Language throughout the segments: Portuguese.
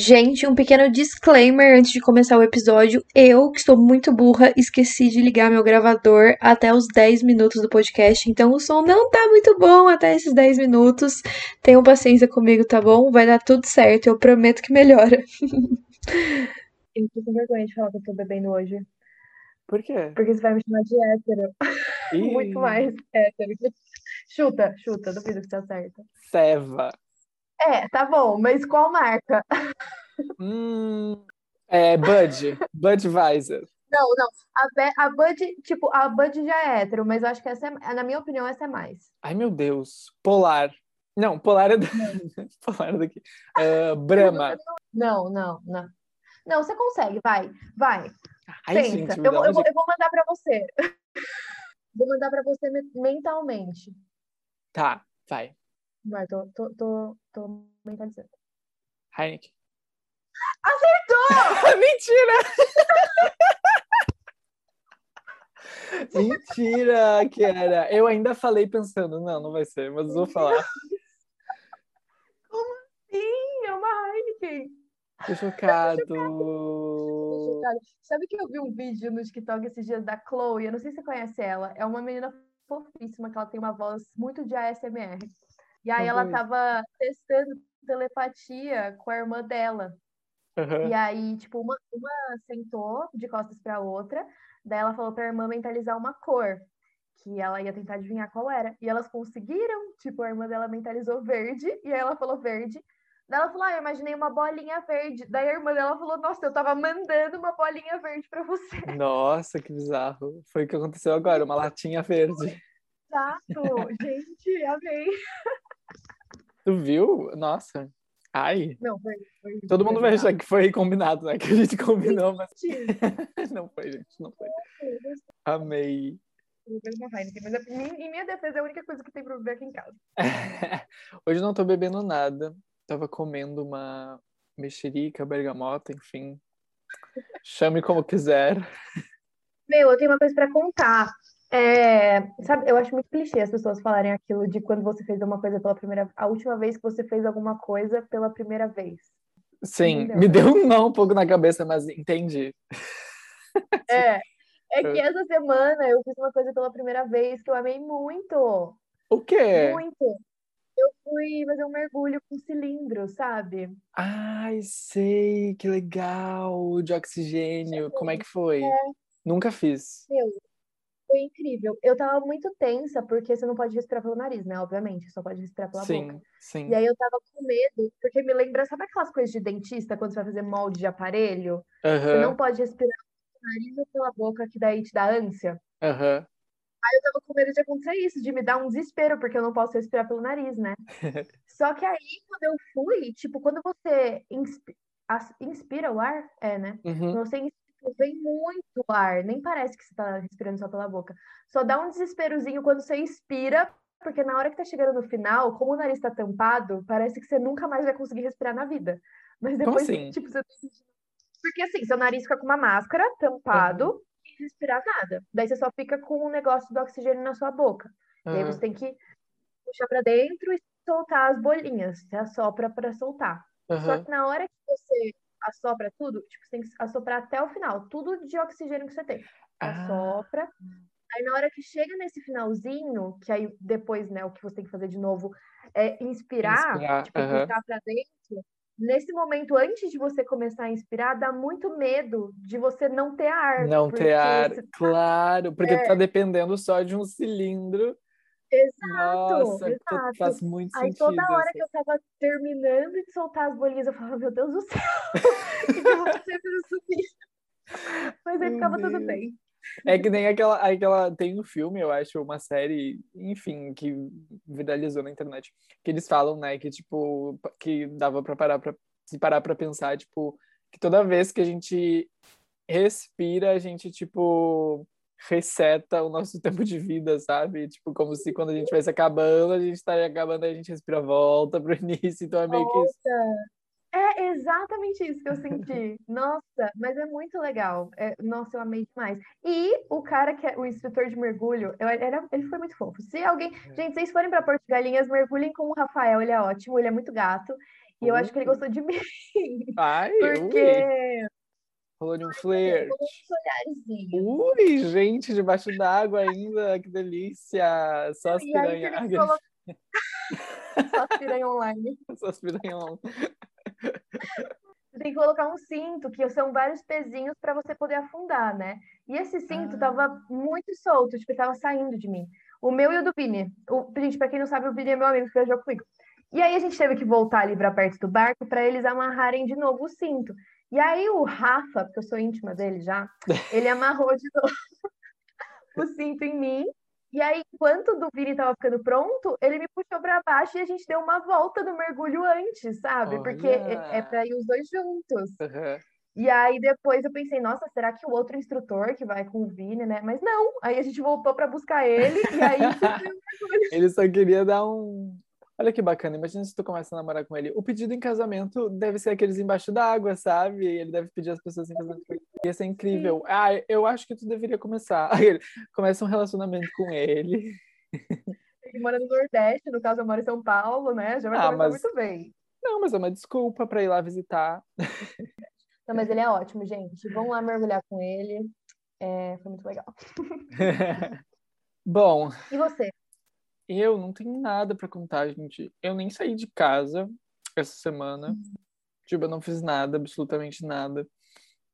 Gente, um pequeno disclaimer antes de começar o episódio. Eu, que estou muito burra, esqueci de ligar meu gravador até os 10 minutos do podcast, então o som não tá muito bom até esses 10 minutos. Tenham paciência comigo, tá bom? Vai dar tudo certo, eu prometo que melhora. Eu tô com vergonha de falar que eu tô bebendo hoje. Por quê? Porque você vai me chamar de hétero. Ih, Muito mais hétero. Chuta, chuta, duvido que tá certo. Ceva. É, tá bom, mas qual marca? Hum, é, Bud. Budweiser. Não, não. A, a Bud, tipo, a Bud já é hétero, mas eu acho que essa é, na minha opinião, essa é mais. Ai, meu Deus. Polar. Não, Polar é, da... Polar é daqui. Ah, Brahma. Não, não, não. Não, você consegue, vai, vai. Ai, Pensa. gente, eu, eu, vou, eu vou mandar pra você. Vou mandar pra você me- mentalmente. Tá, vai. Vai, tô, tô, tô, tô mentalizando. Heineken. Acertou! Mentira! Mentira que era. Eu ainda falei pensando, não, não vai ser, mas vou falar. Sim, é uma Heineken. Tô chocado. Tô chocada. Sabe que eu vi um vídeo no TikTok esses dias da Chloe? Eu não sei se você conhece ela. É uma menina fofíssima, que ela tem uma voz muito de ASMR. E aí ela conheço. tava testando telepatia com a irmã dela. Aham. E aí, tipo, uma, uma sentou de costas pra outra, daí ela falou pra irmã mentalizar uma cor, que ela ia tentar adivinhar qual era. E elas conseguiram, tipo, a irmã dela mentalizou verde, e aí ela falou verde. Daí ela falou, ah, eu imaginei uma bolinha verde. Daí a irmã dela falou, nossa, eu tava mandando uma bolinha verde pra você. Nossa, que bizarro. Foi o que aconteceu agora, uma latinha verde. Exato, gente, amei. Tu viu? Nossa. Ai. Não, foi, foi Todo mundo vai achar que foi combinado, né? Que a gente combinou, mas não foi, gente. Não foi. Amei. Mas a- em em minha defesa é a única coisa que tem pra beber aqui em casa. Hoje não tô bebendo nada. Tava comendo uma mexerica, bergamota, enfim. Chame como quiser. Meu, eu tenho uma coisa pra contar. É, sabe, eu acho muito clichê as pessoas falarem aquilo de quando você fez uma coisa pela primeira, a última vez que você fez alguma coisa pela primeira vez. Sim, Entendeu? me deu um não um pouco na cabeça, mas entendi. É, é que essa semana eu fiz uma coisa pela primeira vez que eu amei muito, O quê? muito. Eu fui fazer um mergulho com cilindro, sabe? Ai, sei, que legal, de oxigênio. Como é que foi? Nunca fiz. Meu, foi incrível. Eu tava muito tensa porque você não pode respirar pelo nariz, né? Obviamente, só pode respirar pela boca. Sim, sim. E aí eu tava com medo, porque me lembra, sabe aquelas coisas de dentista, quando você vai fazer molde de aparelho? Você Aham, não pode respirar pelo nariz ou pela boca, que daí te dá ânsia. aham. Eu tava com medo de acontecer isso, de me dar um desespero, porque eu não posso respirar pelo nariz, né? Só que aí, quando eu fui, tipo, quando você inspi- as- inspira o ar, é, né? Uhum. Quando você inspira, vem muito ar, nem parece que você tá respirando só pela boca. Só dá um desesperozinho quando você inspira, porque na hora que tá chegando no final, como o nariz tá tampado, parece que você nunca mais vai conseguir respirar na vida. Mas depois, assim? tipo, você tá. Porque assim, seu nariz fica com uma máscara tampado e respirar nada. Daí você só fica com o negócio do oxigênio na sua boca. E aí aham. você tem que puxar pra dentro e soltar as bolinhas. Você assopra pra soltar. Só Aham. que na hora que você assopra tudo, tipo, você tem que assoprar até o final, tudo de oxigênio que você tem. Ah, Assopra. Aí na hora que chega nesse finalzinho, que aí depois, né, o que você tem que fazer de novo é inspirar, Inspirar, tipo, aham. puxar pra dentro. Nesse momento, antes de você começar a inspirar, dá muito medo de você não ter ar. não ter ar, se- claro, porque É. tá dependendo só de um cilindro. Exato, Nossa, to- exato. faz muito Aí sentido. toda hora essa- que eu tava terminando de soltar as bolinhas, eu falava, meu Deus do céu, o que eu vou fazer pra subir? Mas aí Meu ficava tudo bem. É que nem aquela, aquela. Tem um filme, eu acho, uma série, enfim, que viralizou na internet. Que eles falam, né, que tipo, que dava pra parar pra se parar pra pensar, tipo, que toda vez que a gente respira, a gente, tipo, reseta o nosso tempo de vida, sabe? Tipo, como se quando a gente estivesse acabando, a gente estaria acabando, aí a gente respira, volta pro início, então é meio que isso. Nossa, é exatamente isso que eu senti. Nossa, mas é muito legal. É, nossa, eu amei demais. E o cara que é o instrutor de mergulho, eu, era, ele foi muito fofo. Se alguém. Gente, vocês forem para Porto de Galinhas, mergulhem com o Rafael, ele é ótimo, ele é muito gato. E eu acho que ele gostou de mim. Ai, Porque ui, rolou de um flerte. Ui, gente, debaixo d'água ainda, que delícia! Só as piranhas. Só as piranha online. Só as piranhas. Você tem que colocar um cinto, que são vários pezinhos para você poder afundar, né? E esse cinto Ah. tava muito solto, tipo, tava saindo de mim. O meu e o do Vini. O, gente, pra quem não sabe, o Vini é meu amigo que viajou comigo. E aí a gente teve que voltar ali pra perto do barco para eles amarrarem de novo o cinto. E aí o Rafa, porque eu sou íntima dele já, ele amarrou de novo o cinto em mim. E aí, enquanto o do Vini tava ficando pronto, ele me puxou pra baixo e a gente deu uma volta do mergulho antes, sabe? Porque é, Olha! é pra ir os dois juntos. Aham. E aí depois eu pensei, nossa, será que o outro instrutor que vai com o Vini, né? Mas não, aí a gente voltou pra buscar ele e aí. Ele só queria dar um. Olha que bacana, imagina se tu começa a namorar com ele. O pedido em casamento deve ser aqueles embaixo d'água, sabe? Ele deve pedir as pessoas em casamento. Ia ser incrível. Ah, eu acho que tu deveria começar. Ele começa um relacionamento com ele. Ele mora no Nordeste, no caso eu moro em São Paulo, né? Já vai Ah, mas- muito bem. Não, mas é uma desculpa pra ir lá visitar. Não, mas ele é ótimo, gente. Vamos lá mergulhar com ele. É, foi muito legal. Bom, E você? Eu não tenho nada pra contar, gente. Eu nem saí de casa essa semana. Tipo, eu não fiz nada, absolutamente nada.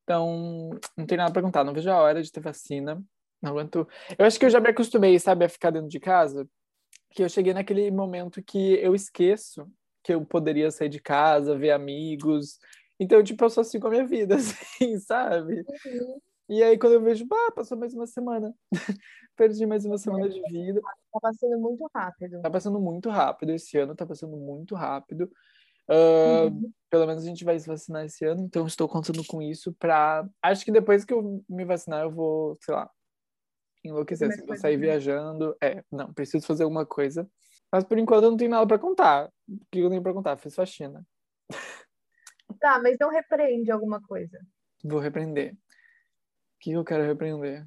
Então, não tem nada pra contar. Não vejo a hora de ter vacina. Não aguento. Eu acho que eu já me acostumei, sabe, a ficar dentro de casa. Que eu cheguei naquele momento que eu esqueço que eu poderia sair de casa, ver amigos. Então, tipo, eu só sigo a minha vida, assim, sabe? E aí, quando eu vejo, pá, passou mais uma semana. Perdi mais uma semana de vida. Tá passando muito rápido. Tá passando muito rápido esse ano, tá passando muito rápido. Ah, Uhum. Pelo menos a gente vai se vacinar esse ano, então estou contando com isso pra. Acho que depois que eu me vacinar, eu vou, sei lá, enlouquecer, assim, vou sair viajando. É, não, preciso fazer alguma coisa. Mas por enquanto eu não tenho nada pra contar. O que eu tenho pra contar? Fiz faxina. Tá, mas não repreende alguma coisa. Vou repreender. Que eu quero repreender?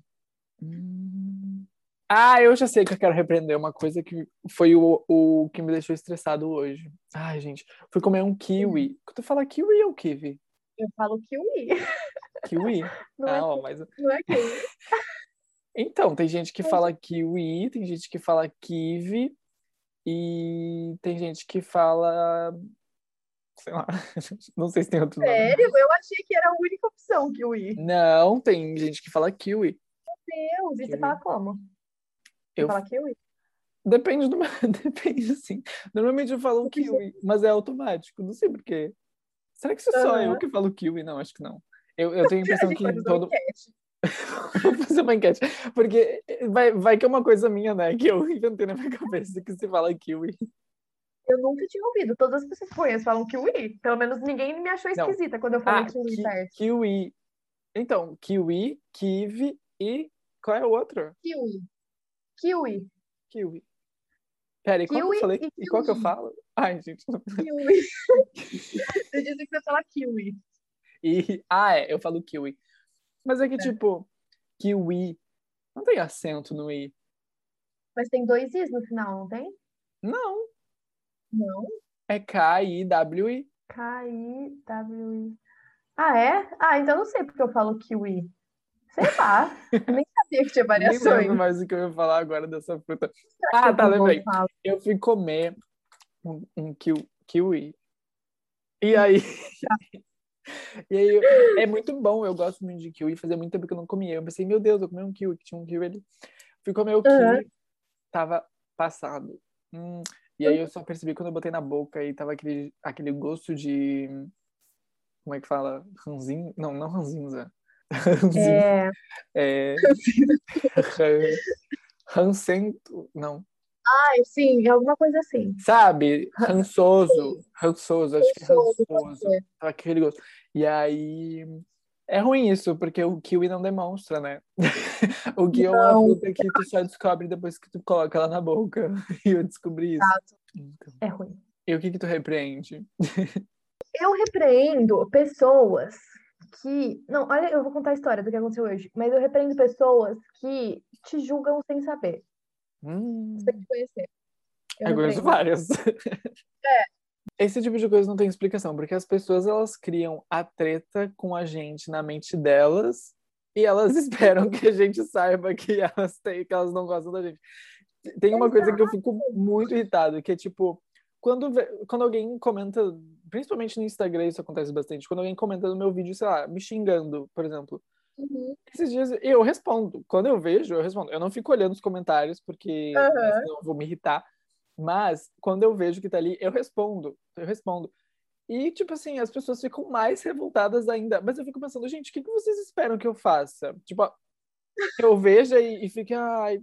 Hum. Ah, eu já sei que eu quero repreender uma coisa que foi o, o que me deixou estressado hoje. Ai, gente, fui comer um kiwi. Tu fala kiwi ou kiwi? Eu falo kiwi. Kiwi? Não é, Ah, ó, mas... não é kiwi. Então, tem gente que fala kiwi, tem gente que fala kiwi e tem gente que fala... Sei lá, não sei se tem outro nome. Sério? Eu achei que era a única opção, kiwi. Não, tem gente que fala kiwi. Deus, e você fala como? Você Eu fala kiwi? Depende do. Depende, sim. Normalmente eu falo kiwi, mas é automático. Não sei porquê. Será que sou só Aham. eu que falo kiwi? Não, acho que não. Eu, eu tenho a impressão A que todo. Vou fazer uma enquete. Porque vai, vai que é uma coisa minha, né? Que eu inventei na minha cabeça que se fala kiwi. Eu nunca tinha ouvido. Todas as pessoas que conheço falam kiwi. Pelo menos ninguém me achou Não. esquisita quando eu falei Ah, kiwi ki- certo. kiwi. Então, kiwi, kiwi e. Qual é o outro? Kiwi. Kiwi. Kiwi. Pera, e qual que eu Kiwi falei? e E qual que eu kiwi. falo? Ai, gente. não- Kiwi. Você disse que você fala kiwi. E, ah, é, eu falo kiwi. Mas é que, É. tipo, kiwi não tem acento no i. Mas tem dois i's no final, não tem? Não, Não. é K-I-W-I. K-I-W-I. Ah, é? Ah, então não sei porque eu falo kiwi. Sei lá. Nem sabia que tinha Nem variações. lembro mais o que eu ia falar agora dessa fruta. Ah, tá, lembrei. Eu fui comer um, um kiwi, kiwi. E aí... E aí, é muito bom, eu gosto muito de kiwi, fazia muito tempo que eu não comia. Eu pensei, meu Deus, eu comi um kiwi, que tinha um kiwi ali. Fui comer o kiwi, tava passado. Hum, e aí eu só percebi quando eu botei na boca e tava aquele, aquele gosto de. Como é que fala? Ranzinho? Não, não ranzinza. Ranzinza. É, É. ran- Rancento. Não. ai, sim, é alguma coisa assim. Sabe? Rançoso. Rançoso, acho que é Rançoso, aquele gosto. E aí. É ruim isso, porque o kiwi não demonstra, né? O kiwi é uma fruta que tu só descobre depois que tu coloca ela na boca. E eu descobri isso. Então, É ruim. E o que que tu repreende? Eu repreendo pessoas que. Não, olha, eu vou contar a história do que aconteceu hoje, mas eu repreendo pessoas que te julgam sem saber, Hum, sem te conhecer. Eu eu conheço várias. Esse tipo de coisa não tem explicação, porque as pessoas elas criam a treta com a gente na mente delas e elas esperam que a gente saiba que elas têm, que elas não gostam da gente. Tem uma coisa que eu fico muito irritado, que é tipo, quando, quando alguém comenta, principalmente no Instagram isso acontece bastante, quando alguém comenta no meu vídeo, sei lá, me xingando, por exemplo. Uhum. Esses dias eu respondo. Quando eu vejo, eu respondo. Eu não fico olhando os comentários, porque uhum. senão eu vou me irritar. Mas quando eu vejo que tá ali, eu respondo. Eu respondo. E, tipo assim, as pessoas ficam mais revoltadas ainda. Mas eu fico pensando, gente, o que, que vocês esperam que eu faça? Tipo, eu veja e, e fique, ai,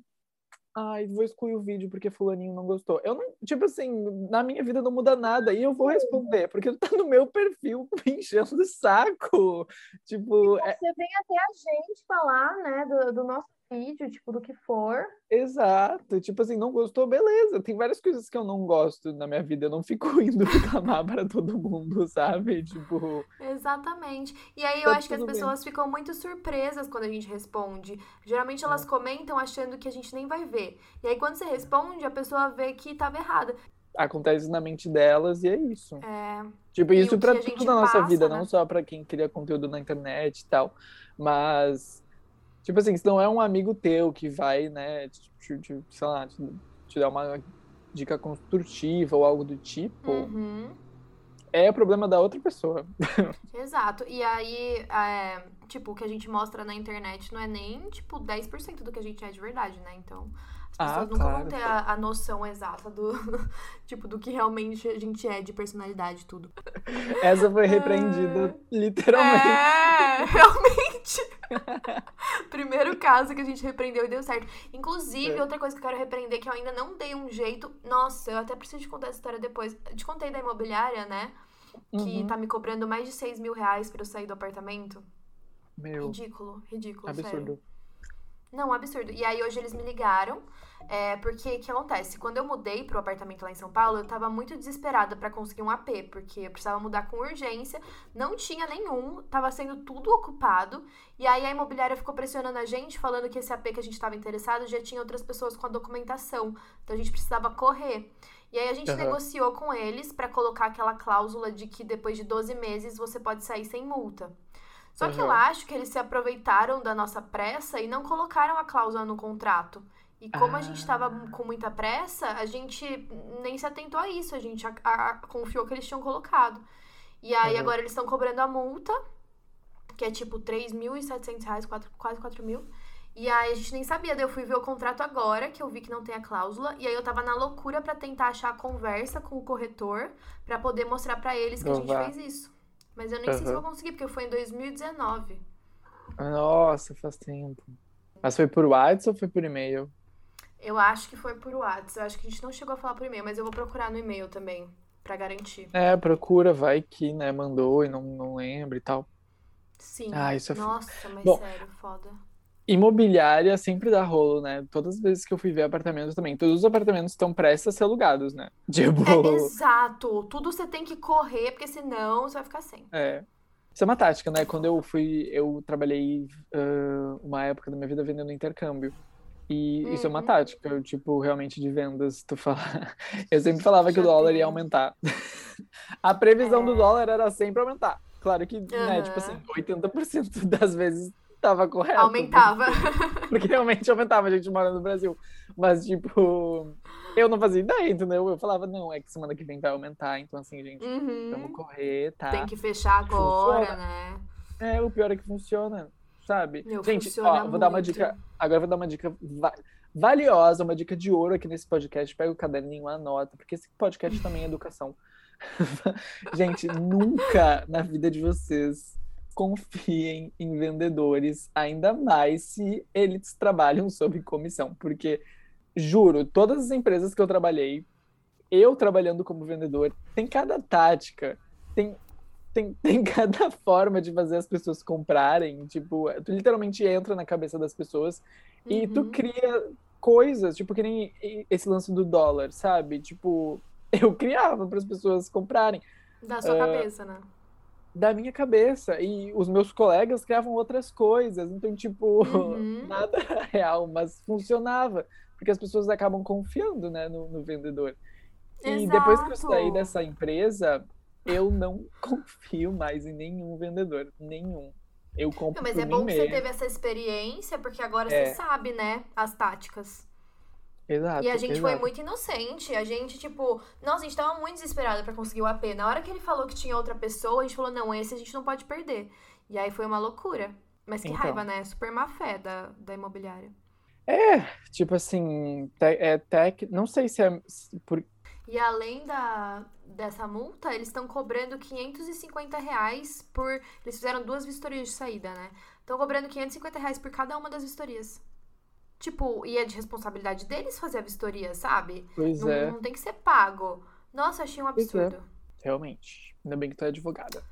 ai, vou excluir o vídeo porque fulaninho não gostou. Eu não, tipo assim, na minha vida não muda nada e eu vou responder, porque tá no meu perfil me enchendo o saco. Tipo, é... você vem até a gente falar, né, do, do nosso vídeo, tipo, do que for. Exato. Tipo assim, não gostou, beleza. Tem várias coisas que eu não gosto na minha vida. Eu não fico indo reclamar para todo mundo, sabe? Tipo. Exatamente. E aí eu tá acho que as pessoas bem. ficam muito surpresas quando a gente responde. Geralmente elas é. comentam achando que a gente nem vai ver. E aí quando você responde, a pessoa vê que tava errada acontece na mente delas e é isso. É. Tipo, isso para tudo na nossa passa, vida, né? não só para quem cria conteúdo na internet e tal, mas Tipo assim, se não é um amigo teu que vai, né, te, te, sei lá, te, te dar uma dica construtiva ou algo do tipo, uhum. é problema da outra pessoa. Exato. E aí, é, tipo, o que a gente mostra na internet não é nem, tipo, 10% do que a gente é de verdade, né? Então, as pessoas ah, nunca claro. vão ter a, a, noção exata do tipo do que realmente a gente é de personalidade tudo. Essa foi repreendida é... literalmente. É, realmente. Primeiro caso que a gente repreendeu e deu certo. Inclusive, é. outra coisa que eu quero repreender que eu ainda não dei um jeito. Nossa, eu até preciso te contar essa história depois. Eu te contei da imobiliária, né? Que uhum. tá me cobrando mais de 6 mil reais pra eu sair do apartamento. Meu. Ridículo, ridículo. Absurdo. Sério. Não, absurdo. E aí hoje eles me ligaram, é, porque o que acontece? Quando eu mudei pro apartamento lá em São Paulo, eu tava muito desesperada para conseguir um AP, porque eu precisava mudar com urgência, não tinha nenhum, tava sendo tudo ocupado. E aí a imobiliária ficou pressionando a gente, falando que esse AP que a gente tava interessado já tinha outras pessoas com a documentação. Então a gente precisava correr. E aí a gente uhum. negociou com eles para colocar aquela cláusula de que depois de 12 meses você pode sair sem multa. Só uhum. que eu acho que eles se aproveitaram da nossa pressa e não colocaram a cláusula no contrato. E como ah. a gente estava ah. com muita pressa, a gente nem se atentou a isso, a gente a, a, confiou que eles tinham colocado. E aí uhum. agora eles estão cobrando a multa, que é tipo 3.700 reais, quase 4 mil. E aí a gente nem sabia, daí eu fui ver o contrato agora, que eu vi que não tem a cláusula, e aí eu tava na loucura para tentar achar a conversa com o corretor para poder mostrar para eles que a gente fez isso. Mas eu nem uhum. sei se vou conseguir, porque foi em 2019. Nossa, faz tempo. Mas foi por WhatsApp ou foi por e-mail? Eu acho que foi por WhatsApp. Eu acho que a gente não chegou a falar por e-mail, mas eu vou procurar no e-mail também, para garantir. É, procura, vai que, né, mandou e não, não lembra e tal. Sim. Ah, isso é Nossa, mas Bom, sério, foda. Imobiliária sempre dá rolo, né? Todas as vezes que eu fui ver apartamentos também. Todos os apartamentos estão prestes a ser alugados, né? Tipo... É, exato. Tudo você tem que correr, porque senão você vai ficar sem. É. Isso é uma tática, né? Quando eu fui, eu trabalhei uh, uma época da minha vida vendendo intercâmbio. E uhum. isso é uma uhum. tática, eu, tipo, realmente de vendas, tu fala. Eu sempre falava que o dólar ia aumentar. a previsão é. do dólar era sempre aumentar. Claro que, uhum. né, tipo assim, 80% das vezes Tava correto. Aumentava. Porque, porque, realmente aumentava, a gente mora no Brasil. Mas, tipo, eu não fazia ideia, entendeu? Eu falava, não, é que semana que vem vai aumentar, então assim, gente, uhum. vamos correr, tá? Tem que fechar agora, funciona. né? É, o pior é que funciona, sabe? Meu, gente, ó, vou muito. dar uma dica. Agora eu vou dar uma dica valiosa, uma dica de ouro aqui nesse podcast. Pega o caderninho, anota, porque esse podcast também é educação. gente, nunca na vida de vocês confiem em vendedores, ainda mais se eles trabalham sob comissão, porque juro, todas as empresas que eu trabalhei, eu trabalhando como vendedor, tem cada tática, tem tem, tem cada forma de fazer as pessoas comprarem, tipo, tu literalmente entra na cabeça das pessoas uhum. e tu uhum. cria coisas, tipo, que nem esse lance do dólar, sabe? Tipo, eu criava para as pessoas comprarem. Da sua uh, cabeça, né? Da minha cabeça. E os meus colegas criavam outras coisas. Então, tipo, uhum. nada real, mas funcionava. Porque as pessoas acabam confiando né, no, no vendedor. E depois que eu Exato. saí dessa empresa, eu não confio mais em nenhum vendedor. Nenhum. Eu compro mas é bom que você teve essa experiência, porque agora É. você sabe, né, as táticas. Exato, E a gente foi exato. muito inocente. A gente, tipo, nossa, a gente tava muito desesperada pra conseguir o AP. Na hora que ele falou que tinha outra pessoa, a gente falou, não, esse a gente não pode perder. E aí foi uma loucura. Mas que Então. raiva, né? Super má fé da, da imobiliária. É, tipo assim, te- é tech, não sei se é se- por, E além da, dessa multa, eles estão cobrando 550 reais por. Eles fizeram duas vistorias de saída, né? Estão cobrando 550 reais por cada uma das vistorias. Tipo, e é de responsabilidade deles fazer a vistoria, sabe? pois Não, é, não tem que ser pago. Nossa, achei um é. absurdo. realmente. Ainda bem que tu é advogada.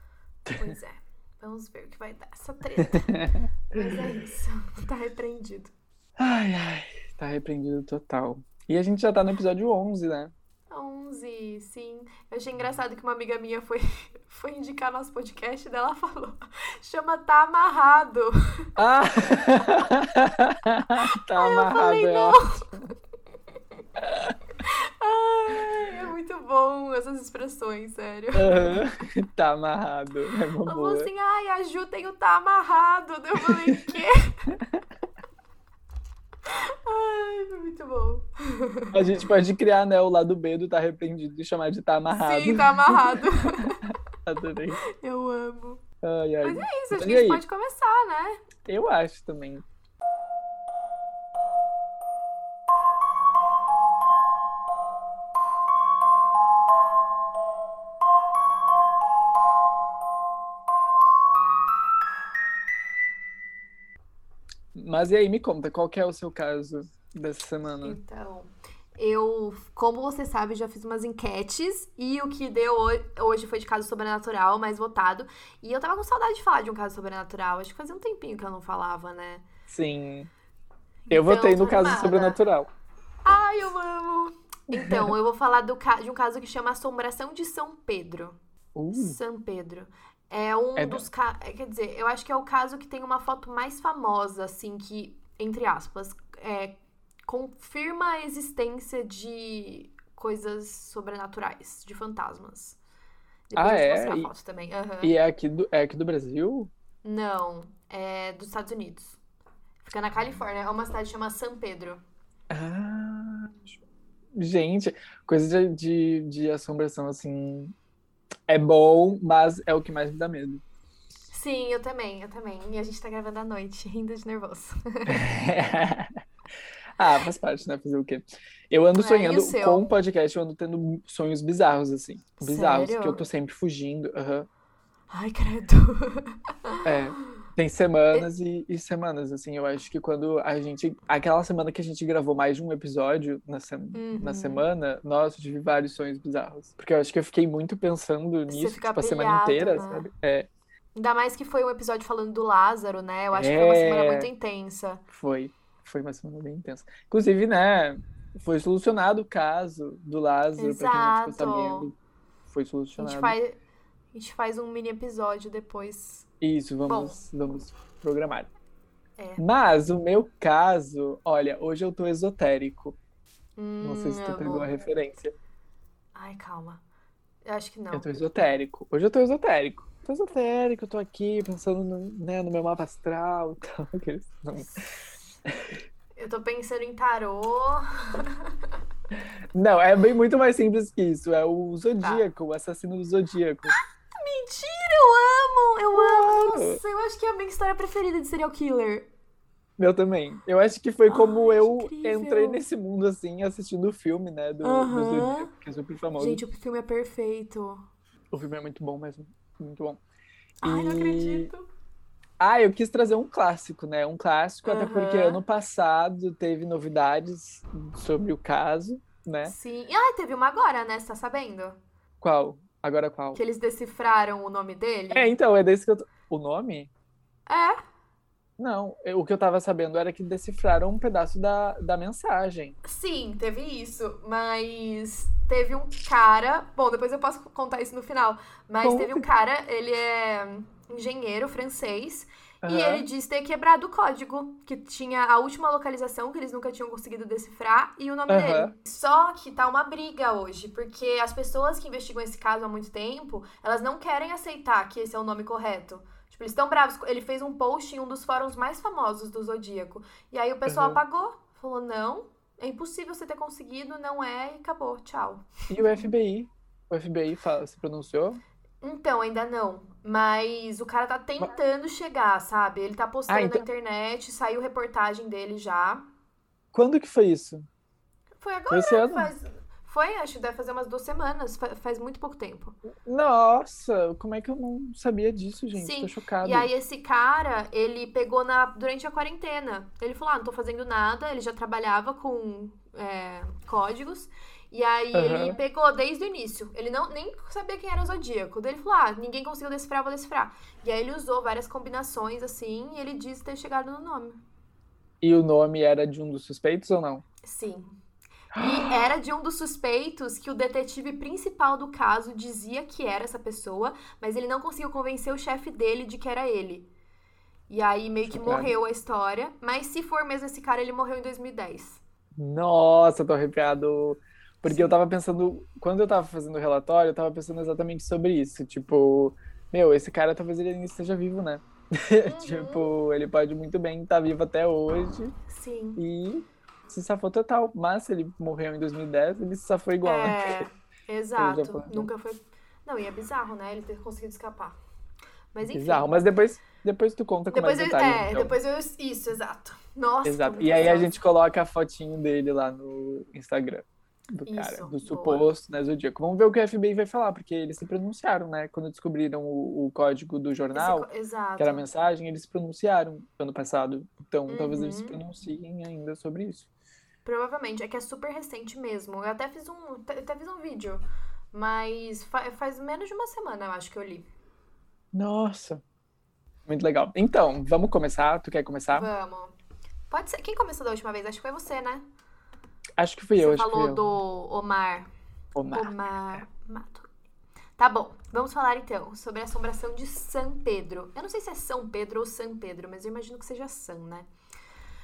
Pois é. Vamos ver o que vai dar essa treta. Mas é isso. Tá repreendido. Ai, ai, tá repreendido total. E a gente já tá no episódio 11, né? 11, sim. Eu achei engraçado que uma amiga minha foi, foi indicar nosso podcast e dela falou: chama Tá Amarrado. Ah! Tá amarrado, falei, é não. Ai, é muito bom essas expressões, sério. Aham, Tá amarrado, é uma Ela falou assim: ai, a Ju tem o Tá Amarrado. Eu falei: quê? Ai, foi muito bom. A gente pode criar, né, o lado B do tá arrependido e chamar de tá amarrado. Sim, tá amarrado. Adorei. Eu amo. Ai, ai. Mas é isso, acho E que a gente aí? pode começar, né? Eu acho também. Mas e aí, me conta, qual que é o seu caso dessa semana? Então, eu, como você sabe, já fiz umas enquetes e o que deu ho- hoje foi de caso sobrenatural, mais votado. E eu tava com saudade de falar de um caso sobrenatural. Acho que fazia um tempinho que eu não falava, né? Sim. Eu Então, votei no caso sobrenatural. Ai, eu amo! Então, eu vou falar do de um caso que chama Assombração de São Pedro. Uh, São Pedro. É um É dos casos. Quer dizer, eu acho que é o caso que tem uma foto mais famosa, assim, que, entre aspas, é, confirma a existência de coisas sobrenaturais, de fantasmas. Depois Ah, é? a E- foto também. aham. e é aqui do, é aqui do Brasil? Não, é dos Estados Unidos. Fica na Califórnia. É uma cidade chamada São Pedro. Ah, gente, coisa de, de, de assombração, assim, é bom, mas é o que mais me dá medo. Sim, eu também, eu também. E a gente tá gravando à noite, rindo de nervoso. Ah, faz parte, né? Fazer o quê? Eu ando É, sonhando com o podcast, eu ando tendo sonhos bizarros, assim. Bizarros, Sério? que eu tô sempre fugindo. aham. Ai, credo. É, tem semanas e, e semanas, assim. Eu acho que quando a gente. Aquela semana que a gente gravou mais de um episódio na, se- na Uhum. semana, nossa, eu tive vários sonhos bizarros. Porque eu acho que eu fiquei muito pensando nisso, tipo, a semana inteira, né? sabe? É, Ainda mais que foi um episódio falando do Lázaro, né? Eu acho que foi uma semana É. muito intensa. foi. Foi uma semana bem intensa. Inclusive, né? Foi solucionado o caso do Lázaro, pra quem não ficou Exato. sabendo. Foi A gente solucionado. faz, a gente faz um mini episódio depois. Isso, vamos, vamos programar. É. Mas o meu caso, olha, hoje eu tô esotérico. Não sei se tu Hum, pegou amo. a referência. Ai, calma. Eu acho que não. Eu tô esotérico. Hoje eu tô esotérico. Tô esotérico, eu tô aqui pensando no, né, no meu mapa astral e tal. aqueles-. Eu tô pensando em tarô. Não, é bem muito mais simples que isso. É Tá. o Zodíaco, o assassino do Zodíaco. Mentira, eu amo! Eu amo! Uau! Nossa, eu acho que é a minha história preferida de serial killer. Meu também. Eu acho que foi como Ai, eu incrível. entrei nesse mundo, assim, assistindo o filme, né, do, do que é super famoso. Gente, o filme é perfeito. O filme é muito bom mesmo. Muito bom. Ai, não E- acredito. Ah, eu quis trazer um clássico, né? Um clássico, até porque ano passado teve novidades sobre o caso, né? Sim. Ai, teve uma agora, né? Você tá sabendo? Qual? Agora qual? Que eles decifraram o nome dele? É, então, é desse que eu tô... O nome? É. Não, eu- o que eu tava sabendo era que decifraram um pedaço da, da mensagem. Sim, teve isso, mas teve um cara. Bom, depois eu posso contar isso no final. Mas teve um cara, ele é engenheiro francês E ele diz ter quebrado o código, que tinha a última localização que eles nunca tinham conseguido decifrar e o nome Aham. dele. Só que tá uma briga hoje, porque as pessoas que investigam esse caso há muito tempo, elas não querem aceitar que esse é o nome correto. Tipo, eles estão bravos. Ele fez um post em um dos fóruns mais famosos do Zodíaco. E aí o pessoal Aham. apagou. Falou, não, é impossível você ter conseguido, não é, e acabou, tchau. E o FBI? O FBI se pronunciou? Então, ainda não. Mas o cara tá tentando chegar, sabe? Ele tá postando Ah, então- na internet, saiu reportagem dele já. Quando que foi isso? Foi Foi agora, ano? faz... Foi, acho que deve fazer umas duas semanas, fa- faz muito pouco tempo. Nossa, como é que eu não sabia disso, gente? Sim, Tô chocado. E aí esse cara, ele pegou na durante a quarentena. Ele falou, ah, não tô fazendo nada. Ele já trabalhava com é, códigos. E aí Aham. ele pegou desde o início. Ele não nem sabia quem era o Zodíaco. Daí ele falou, ah, ninguém conseguiu decifrar, vou decifrar. E aí ele usou várias combinações, assim, e ele disse ter chegado no nome. E o nome era de um dos suspeitos ou não? Sim. E era de um dos suspeitos que o detetive principal do caso dizia que era essa pessoa, mas ele não conseguiu convencer o chefe dele de que era ele. E aí meio que morreu a história. Mas se for mesmo esse cara, ele morreu em 2010. Nossa, tô arrepiado. Porque eu tava pensando, quando eu tava fazendo o relatório, eu tava pensando exatamente sobre isso. Tipo, meu, esse cara talvez ele ainda esteja vivo, né? Tipo, ele pode muito bem estar vivo até hoje Sim. e se safou total. Mas se ele morreu em 2010, ele se safou igual, né? É, exato. foi- Nunca foi. Não, e é bizarro, né? Ele ter conseguido escapar. Mas enfim. Bizarro. Mas depois, depois tu conta com Depois mais detalhes. é, então. depois eu. Isso, exato. Nossa, Exato. E aí a gente coloca a fotinho dele lá no Instagram do cara, Isso, do boa. suposto, né, Zodíaco. Vamos ver o que o FBI vai falar, porque eles se pronunciaram, né? Quando descobriram o, o código do jornal, que era a mensagem, eles se pronunciaram ano passado. Então, talvez eles se Uhum. pronunciem ainda sobre isso. Provavelmente, é que é super recente mesmo. Eu até fiz um, até até fiz um vídeo, mas fa- faz menos de uma semana, eu acho que eu li. Nossa. Muito legal. Então, vamos começar? Tu quer começar? Vamos. Pode ser. Quem começou da última vez? Acho que foi você, né? Acho que fui eu, Você acho que falou eu. do Omar. Omar. Omar Mato. Tá bom, vamos falar então sobre a assombração de São Pedro. Eu não sei se é São Pedro ou San Pedro, mas eu imagino que seja San, né?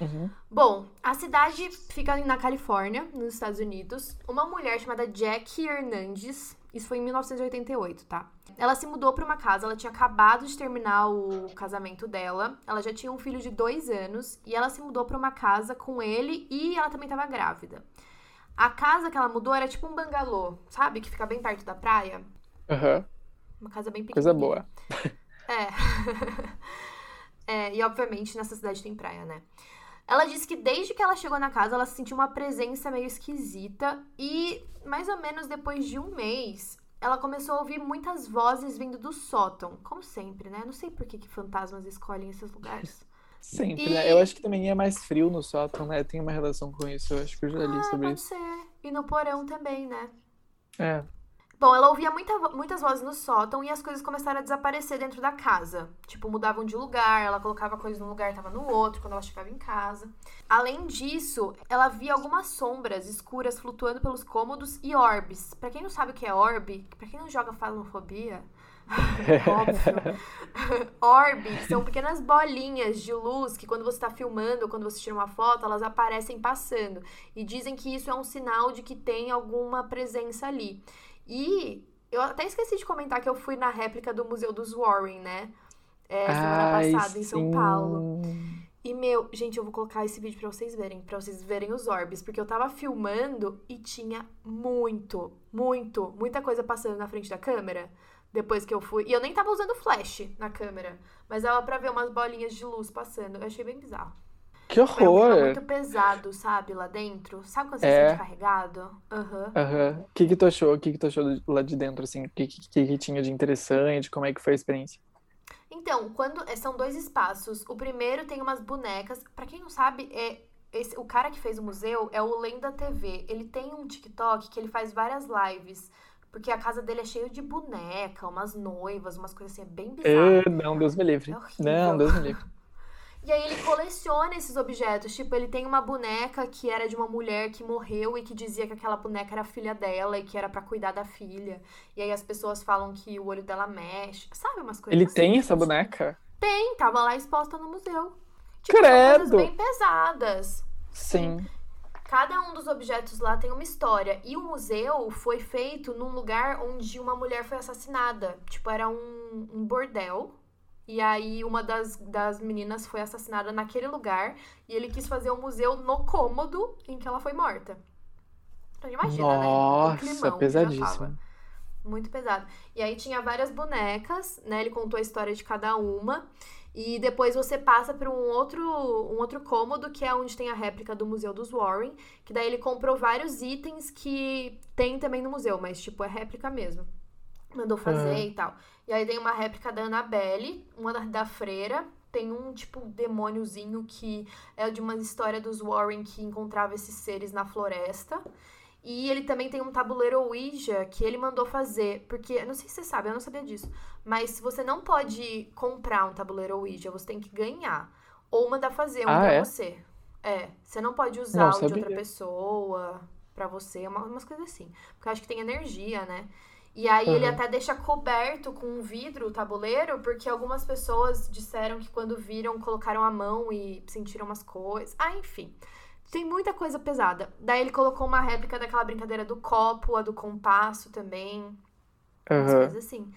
Uhum. Bom, a cidade fica na Califórnia, nos Estados Unidos. Uma mulher chamada Jackie Hernandes, isso foi em 1988, tá? Ela se mudou pra uma casa, ela tinha acabado de terminar o casamento dela, ela já tinha um filho de dois anos e ela se mudou pra uma casa com ele e ela também tava grávida. A casa que ela mudou era tipo um bangalô, sabe? Que fica bem perto da praia. Aham. Uma casa bem Coisa pequenininha. boa. É. é. E obviamente nessa cidade tem praia, né? Ela disse que desde que ela chegou na casa, ela sentiu uma presença meio esquisita e mais ou menos depois de um mês, ela começou a ouvir muitas vozes vindo do sótão, como sempre, né? Não sei por que, que fantasmas escolhem esses lugares. Sempre, E- né? Eu acho que também é mais frio no sótão, né? Tem uma relação com isso. Eu acho que eu já li Ah, sobre pode isso. ser. E no porão também, né? É. Bom, ela ouvia muita muitas vozes no sótão e as coisas começaram a desaparecer dentro da casa. Tipo, mudavam de lugar, ela colocava coisas num lugar, tava no outro, quando ela chegava em casa. Além disso, ela via algumas sombras escuras flutuando pelos cômodos e orbes. Pra quem não sabe o que é orbe, pra quem não joga falofobia, óbvio. São pequenas bolinhas de luz que quando você tá filmando ou quando você tira uma foto, elas aparecem passando. E dizem que isso é um sinal de que tem alguma presença ali. E eu até esqueci de comentar que eu fui na réplica do Museu dos Warren, né? É, semana Ai, passada em São Paulo. sim. E meu, gente, eu vou colocar esse vídeo pra vocês verem, pra vocês verem os orbes, porque eu tava filmando e tinha muito, muito, muita coisa passando na frente da câmera. Depois que eu fui. E eu nem tava usando flash na câmera, mas dava pra ver umas bolinhas de luz passando. Eu achei bem bizarro. Que clima horror! muito pesado, sabe, lá dentro. Sabe quando você É. se sente carregado? Aham. Aham. O que que tu achou? O que que tu achou lá de dentro, assim? O que, que, que tinha de interessante? Como é que foi a experiência? Então, quando é, são dois espaços, o primeiro tem umas bonecas. Pra quem não sabe, é esse, o cara que fez o museu é o Lenda TV. Ele tem um TikTok que ele faz várias lives, porque a casa dele é cheio de boneca, umas noivas, umas coisas assim, é bem bizarro. Ah, não, Deus me livre. É. Não, Deus me livre. E aí ele coleciona esses objetos. Tipo, ele tem uma boneca que era de uma mulher que morreu e que dizia que aquela boneca era filha dela e que era pra cuidar da filha. E aí as pessoas falam que o olho dela mexe. Sabe umas coisas Ele assim, tem essa boneca? Tem, tava lá exposta no museu. Tipo, são coisas Credo! bem pesadas. Sim. Cada um dos objetos lá tem uma história. E o museu foi feito num lugar onde uma mulher foi assassinada. Tipo, era um, um bordel. E aí uma das, das meninas foi assassinada naquele lugar. E ele quis fazer um museu no cômodo em que ela foi morta. Então imagina, né? Nossa, que já pesadíssimo. Muito pesado. E aí tinha várias bonecas, né? Ele contou a história de cada uma. E depois você passa para um outro, um outro cômodo, que é onde tem a réplica do Museu dos Warren. Que daí ele comprou vários itens que tem também no museu, mas tipo, é réplica mesmo. Mandou fazer Aham. e tal. E aí tem uma réplica da Annabelle, uma da, da freira. Tem um, tipo, demôniozinho que é de uma história dos Warren que encontrava esses seres na floresta. E ele também tem um tabuleiro Ouija que ele mandou fazer. Porque, eu não sei se você sabe, eu não sabia disso. Mas você não pode comprar um tabuleiro Ouija, você tem que ganhar. Ou mandar fazer um Ah, pra é? você. É, você não pode usar Não o de outra pessoa pra você, uma- umas coisas assim. Porque eu acho que tem energia, né? E aí ele Aham. até deixa coberto com um vidro o tabuleiro, porque algumas pessoas disseram que quando viram, colocaram a mão e sentiram umas coisas. Ah, enfim. Tem muita coisa pesada. Daí ele colocou uma réplica daquela brincadeira do copo, a do compasso também. Umas Aham. coisas assim.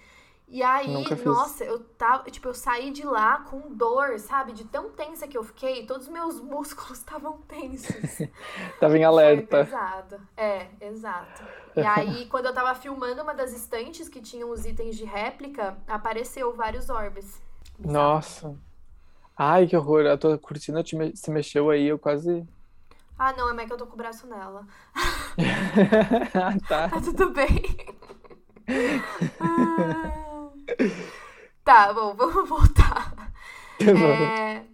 E aí, nossa, eu tava, tipo, eu saí de lá com dor, sabe? De tão tensa que eu fiquei, todos os meus músculos estavam tensos. Tava em Foi alerta. pesado. É, exato. E aí, quando eu tava filmando uma das estantes que tinham os itens de réplica, apareceu vários orbes. Bizarro. Nossa. Ai, que horror. A tua cortina me- se mexeu aí, eu quase. Ah, não, é mais que eu tô com o braço nela. Ah, tá. Tá tudo bem. Ah. Tá, bom, vamos voltar. É,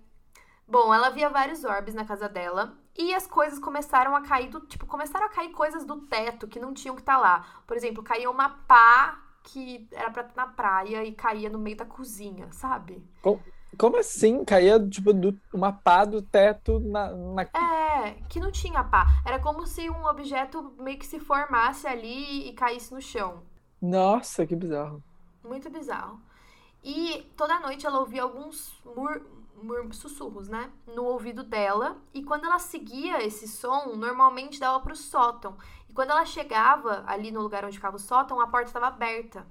Bom, ela via vários orbes na casa dela e as coisas começaram a cair do, tipo, começaram a cair coisas do teto que não tinham que estar lá. Por exemplo, caía uma pá que era pra estar na praia e caía no meio da cozinha, sabe? Como assim? Caía, tipo, do, uma pá do teto na, na... É, que não tinha pá. Era como se um objeto meio que se formasse ali e caísse no chão. Nossa, que bizarro. Muito bizarro. E toda noite ela ouvia alguns mur, mur- sussurros, né? No ouvido dela. E quando ela seguia esse som, normalmente dava pro sótão. E quando ela chegava ali no lugar onde ficava o sótão, a porta estava aberta.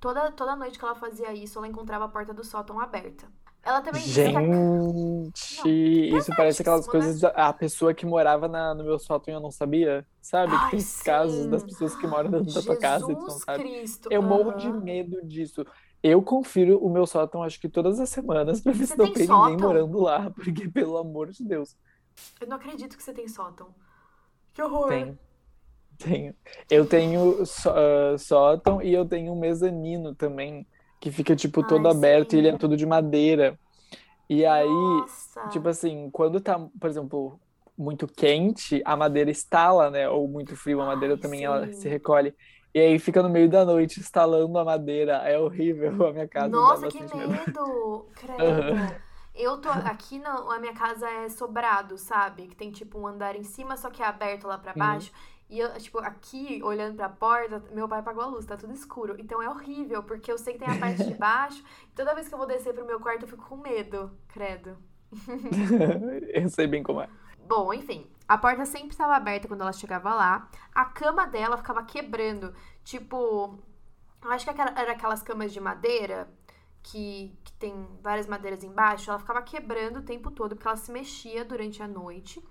Toda, toda noite que ela fazia isso, ela encontrava a porta do sótão aberta. Ela também que. Gente, isso parece aquelas né? coisas da a pessoa que morava na, no meu sótão e eu não sabia, sabe? Que Ai, tem esses casos das pessoas que moram dentro da tua casa e tu não sabe. Cristo. Eu morro de medo disso. Eu confiro o meu sótão, acho que todas as semanas, pra ver se não tem tem ninguém sótão? morando lá, porque, pelo amor de Deus, Eu não acredito que você tem sótão. Que horror. tenho. Tenho. Eu tenho só- ah, sótão e eu tenho um mezanino também, que fica, tipo, todo Ai, aberto e ele é sim. todo de madeira. E aí, Nossa. Tipo assim, quando tá, por exemplo, muito quente, a madeira estala, né? Ou muito frio, a madeira Ai, também ela sim. se recolhe. E aí fica no meio da noite instalando a madeira. É horrível a minha casa, Nossa, que medo. medo! Credo. Aham. Eu tô aqui na a minha casa é sobrado, sabe? Que tem tipo um andar em cima, só que é aberto lá pra Uhum. E eu, tipo, aqui, olhando pra porta, meu pai apagou a luz, tá tudo escuro. Então é horrível, porque eu sei que tem a parte de baixo. E toda vez que eu vou descer pro meu quarto, eu fico com medo, credo. Eu sei bem como é. Bom, enfim, a porta sempre estava aberta quando ela chegava lá. A cama dela ficava quebrando. Tipo, eu acho que era aquelas camas de madeira que, que tem várias madeiras embaixo. Ela ficava quebrando o tempo todo porque ela se mexia durante a noite.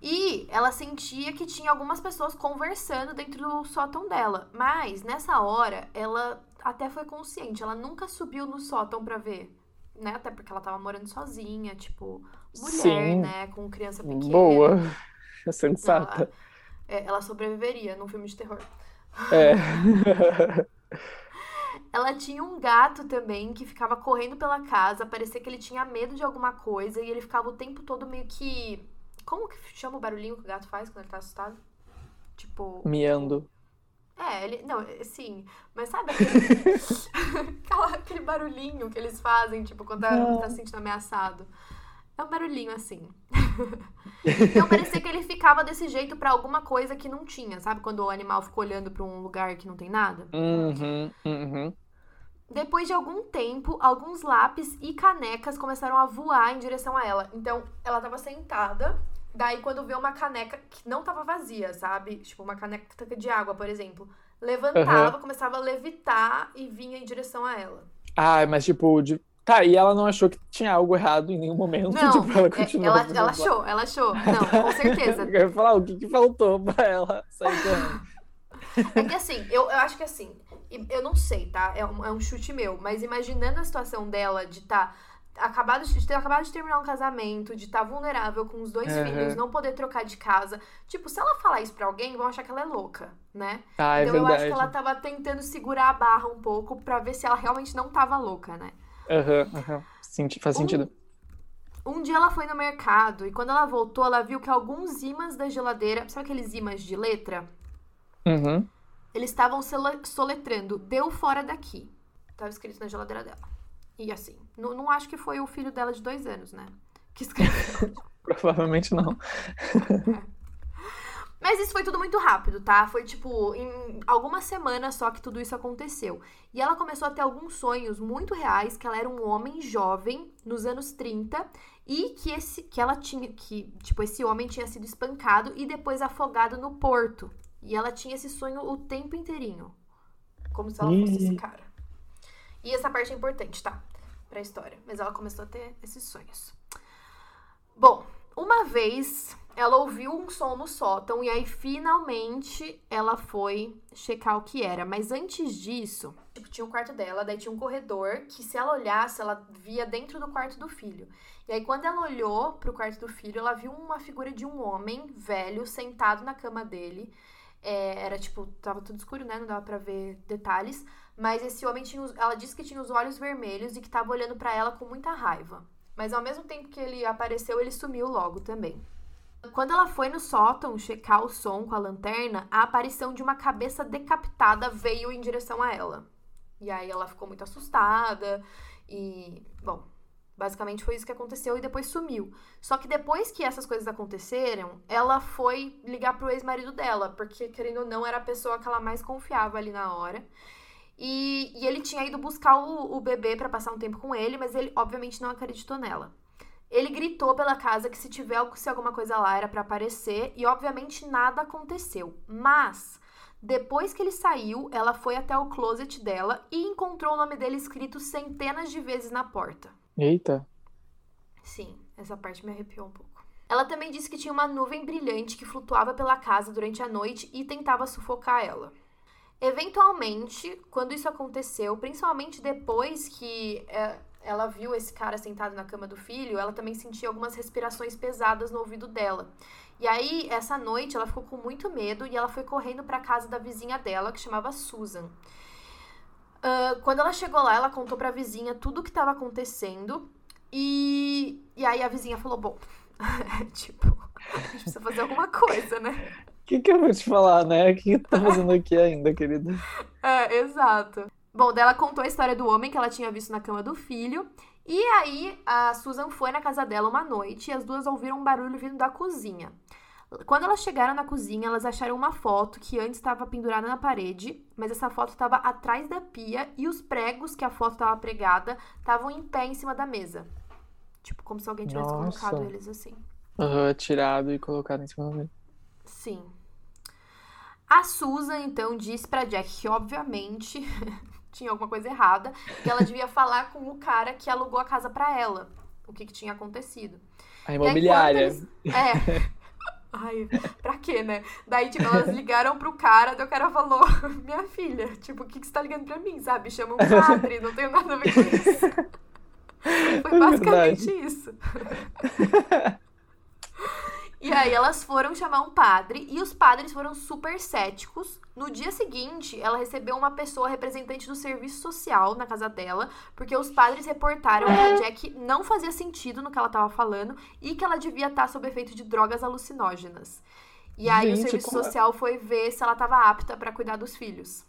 E ela sentia que tinha algumas pessoas conversando dentro do sótão dela. Mas nessa hora, ela até foi consciente. Ela nunca subiu no sótão pra ver. Né? Até porque ela tava morando sozinha, tipo, mulher, Sim. né? Com criança pequena. Boa. Ela, Sensata. é, ela sobreviveria num filme de terror. É. Ela tinha um gato também que ficava correndo pela casa, parecia que ele tinha medo de alguma coisa e ele ficava o tempo todo meio que. Como que chama o barulhinho que o gato faz quando ele tá assustado? Tipo. Miando. É, ele. Não, é, sim. Mas sabe aquele, aquele barulhinho que eles fazem, tipo, quando tá, Ah. tá se sentindo ameaçado? É um barulhinho assim. então parecia que ele ficava desse jeito pra alguma coisa que não tinha, sabe? Quando o animal fica olhando pra um lugar que não tem nada. Uhum, uhum. Depois de algum tempo, alguns lápis e canecas começaram a voar em direção a ela. Então, ela tava sentada, daí quando vê uma caneca que não tava vazia, sabe? Tipo, uma caneca de água, por exemplo. Levantava, começava a levitar e vinha em direção a ela. Ah, mas tipo, de... tá, e ela não achou que tinha algo errado em nenhum momento? Não, tipo, ela é, continuou. ela, ela achou, ela achou. Não, com certeza. Eu ia falar, o que, que faltou pra ela sair? É que assim, eu, eu acho que assim, eu não sei, tá? É um, é um chute meu, mas imaginando a situação dela de estar. Acabado de, ter acabado de terminar um casamento, de estar vulnerável com os dois Aham. filhos, não poder trocar de casa. Tipo, se ela falar isso pra alguém, vão achar que ela é louca, né? Ah, é então eu acho que ela tava tentando segurar a barra um pouco pra ver se ela realmente não tava louca, né? Aham, aham. Senti- Faz Um- sentido. Um dia ela foi no mercado e quando ela voltou, ela viu que alguns ímãs da geladeira, sabe aqueles ímãs de letra? Uhum. Eles estavam soletrando, deu fora daqui. Tava escrito na geladeira dela. E assim, não, não acho que foi o filho dela de dois anos, né? Que escreveu. Provavelmente não. Mas isso foi tudo muito rápido, tá? Foi tipo, em algumas semanas só que tudo isso aconteceu. E ela começou a ter alguns sonhos muito reais, que ela era um homem jovem, nos anos 30, e que, esse, que ela tinha, que, tipo, esse homem tinha sido espancado e depois afogado no porto. E ela tinha esse sonho o tempo inteirinho. Como se ela fosse esse Ih. cara. E essa parte é importante, tá? Pra história. Mas ela começou a ter esses sonhos. Bom, uma vez ela ouviu um som no sótão e aí finalmente ela foi checar o que era. Mas antes disso, tipo, tinha o quarto dela, daí tinha um corredor que se ela olhasse, ela via dentro do quarto do filho. E aí quando ela olhou pro quarto do filho, ela viu uma figura de um homem velho sentado na cama dele. É, era tipo, tava tudo escuro, né? Não dava pra ver detalhes. Mas esse homem tinha, ela disse que tinha os olhos vermelhos e que tava olhando pra ela com muita raiva. Mas ao mesmo tempo que ele apareceu, ele sumiu logo também. Quando ela foi no sótão checar o som com a lanterna, a aparição de uma cabeça decapitada veio em direção a ela. E aí ela ficou muito assustada e, bom, basicamente foi isso que aconteceu e depois sumiu. Só que depois que essas coisas aconteceram, ela foi ligar pro ex-marido dela, porque querendo ou não era a pessoa que ela mais confiava ali na hora. E, e ele tinha ido buscar o, o bebê pra passar um tempo com ele, mas ele obviamente não acreditou nela. Ele gritou pela casa que se tiver se alguma coisa lá era pra aparecer e obviamente nada aconteceu. Mas depois que ele saiu, ela foi até o closet dela e encontrou o nome dele escrito centenas de vezes na porta. Eita. Sim, essa parte me arrepiou um pouco. Ela também disse que tinha uma nuvem brilhante que flutuava pela casa durante a noite e tentava sufocar ela. Eventualmente, quando isso aconteceu, principalmente depois que é, ela viu esse cara sentado na cama do filho, ela também sentia algumas respirações pesadas no ouvido dela. E aí, essa noite, ela ficou com muito medo e ela foi correndo para casa da vizinha dela, que chamava Susan. Ah, quando ela chegou lá, ela contou pra vizinha tudo o que estava acontecendo. E, e aí a vizinha falou: Bom, tipo, a gente precisa fazer alguma coisa, né? O que, que eu vou te falar, né? O que, que tá fazendo aqui ainda, querida? É, exato. Bom, daí ela contou a história do homem que ela tinha visto na cama do filho. E aí a Susan foi na casa dela uma noite e as duas ouviram um barulho vindo da cozinha. Quando elas chegaram na cozinha, elas acharam uma foto que antes estava pendurada na parede, mas essa foto estava atrás da pia e os pregos que a foto estava pregada estavam em pé em cima da mesa. Tipo, como se alguém tivesse Nossa. colocado eles assim. Aham, tirado e colocado em cima dele. Sim. A Susan, então, disse pra Jack que, obviamente, tinha alguma coisa errada, que ela devia falar com o cara que alugou a casa pra ela, o que, que tinha acontecido. A imobiliária. eles- É. Ai, pra quê, né? Daí, tipo, elas ligaram pro cara, daí o cara falou, minha filha, tipo, o que, que você tá ligando pra mim, sabe? Chama um padre, não tenho nada a ver com isso. Foi É basicamente verdade. isso. E aí elas foram chamar um padre e os padres foram super céticos. No dia seguinte, ela recebeu uma pessoa representante do serviço social na casa dela, porque os padres reportaram que a Jack não fazia sentido no que ela tava falando e que ela devia estar sob efeito de drogas alucinógenas. E aí o Gente, serviço como é- social foi ver se ela tava apta pra cuidar dos filhos.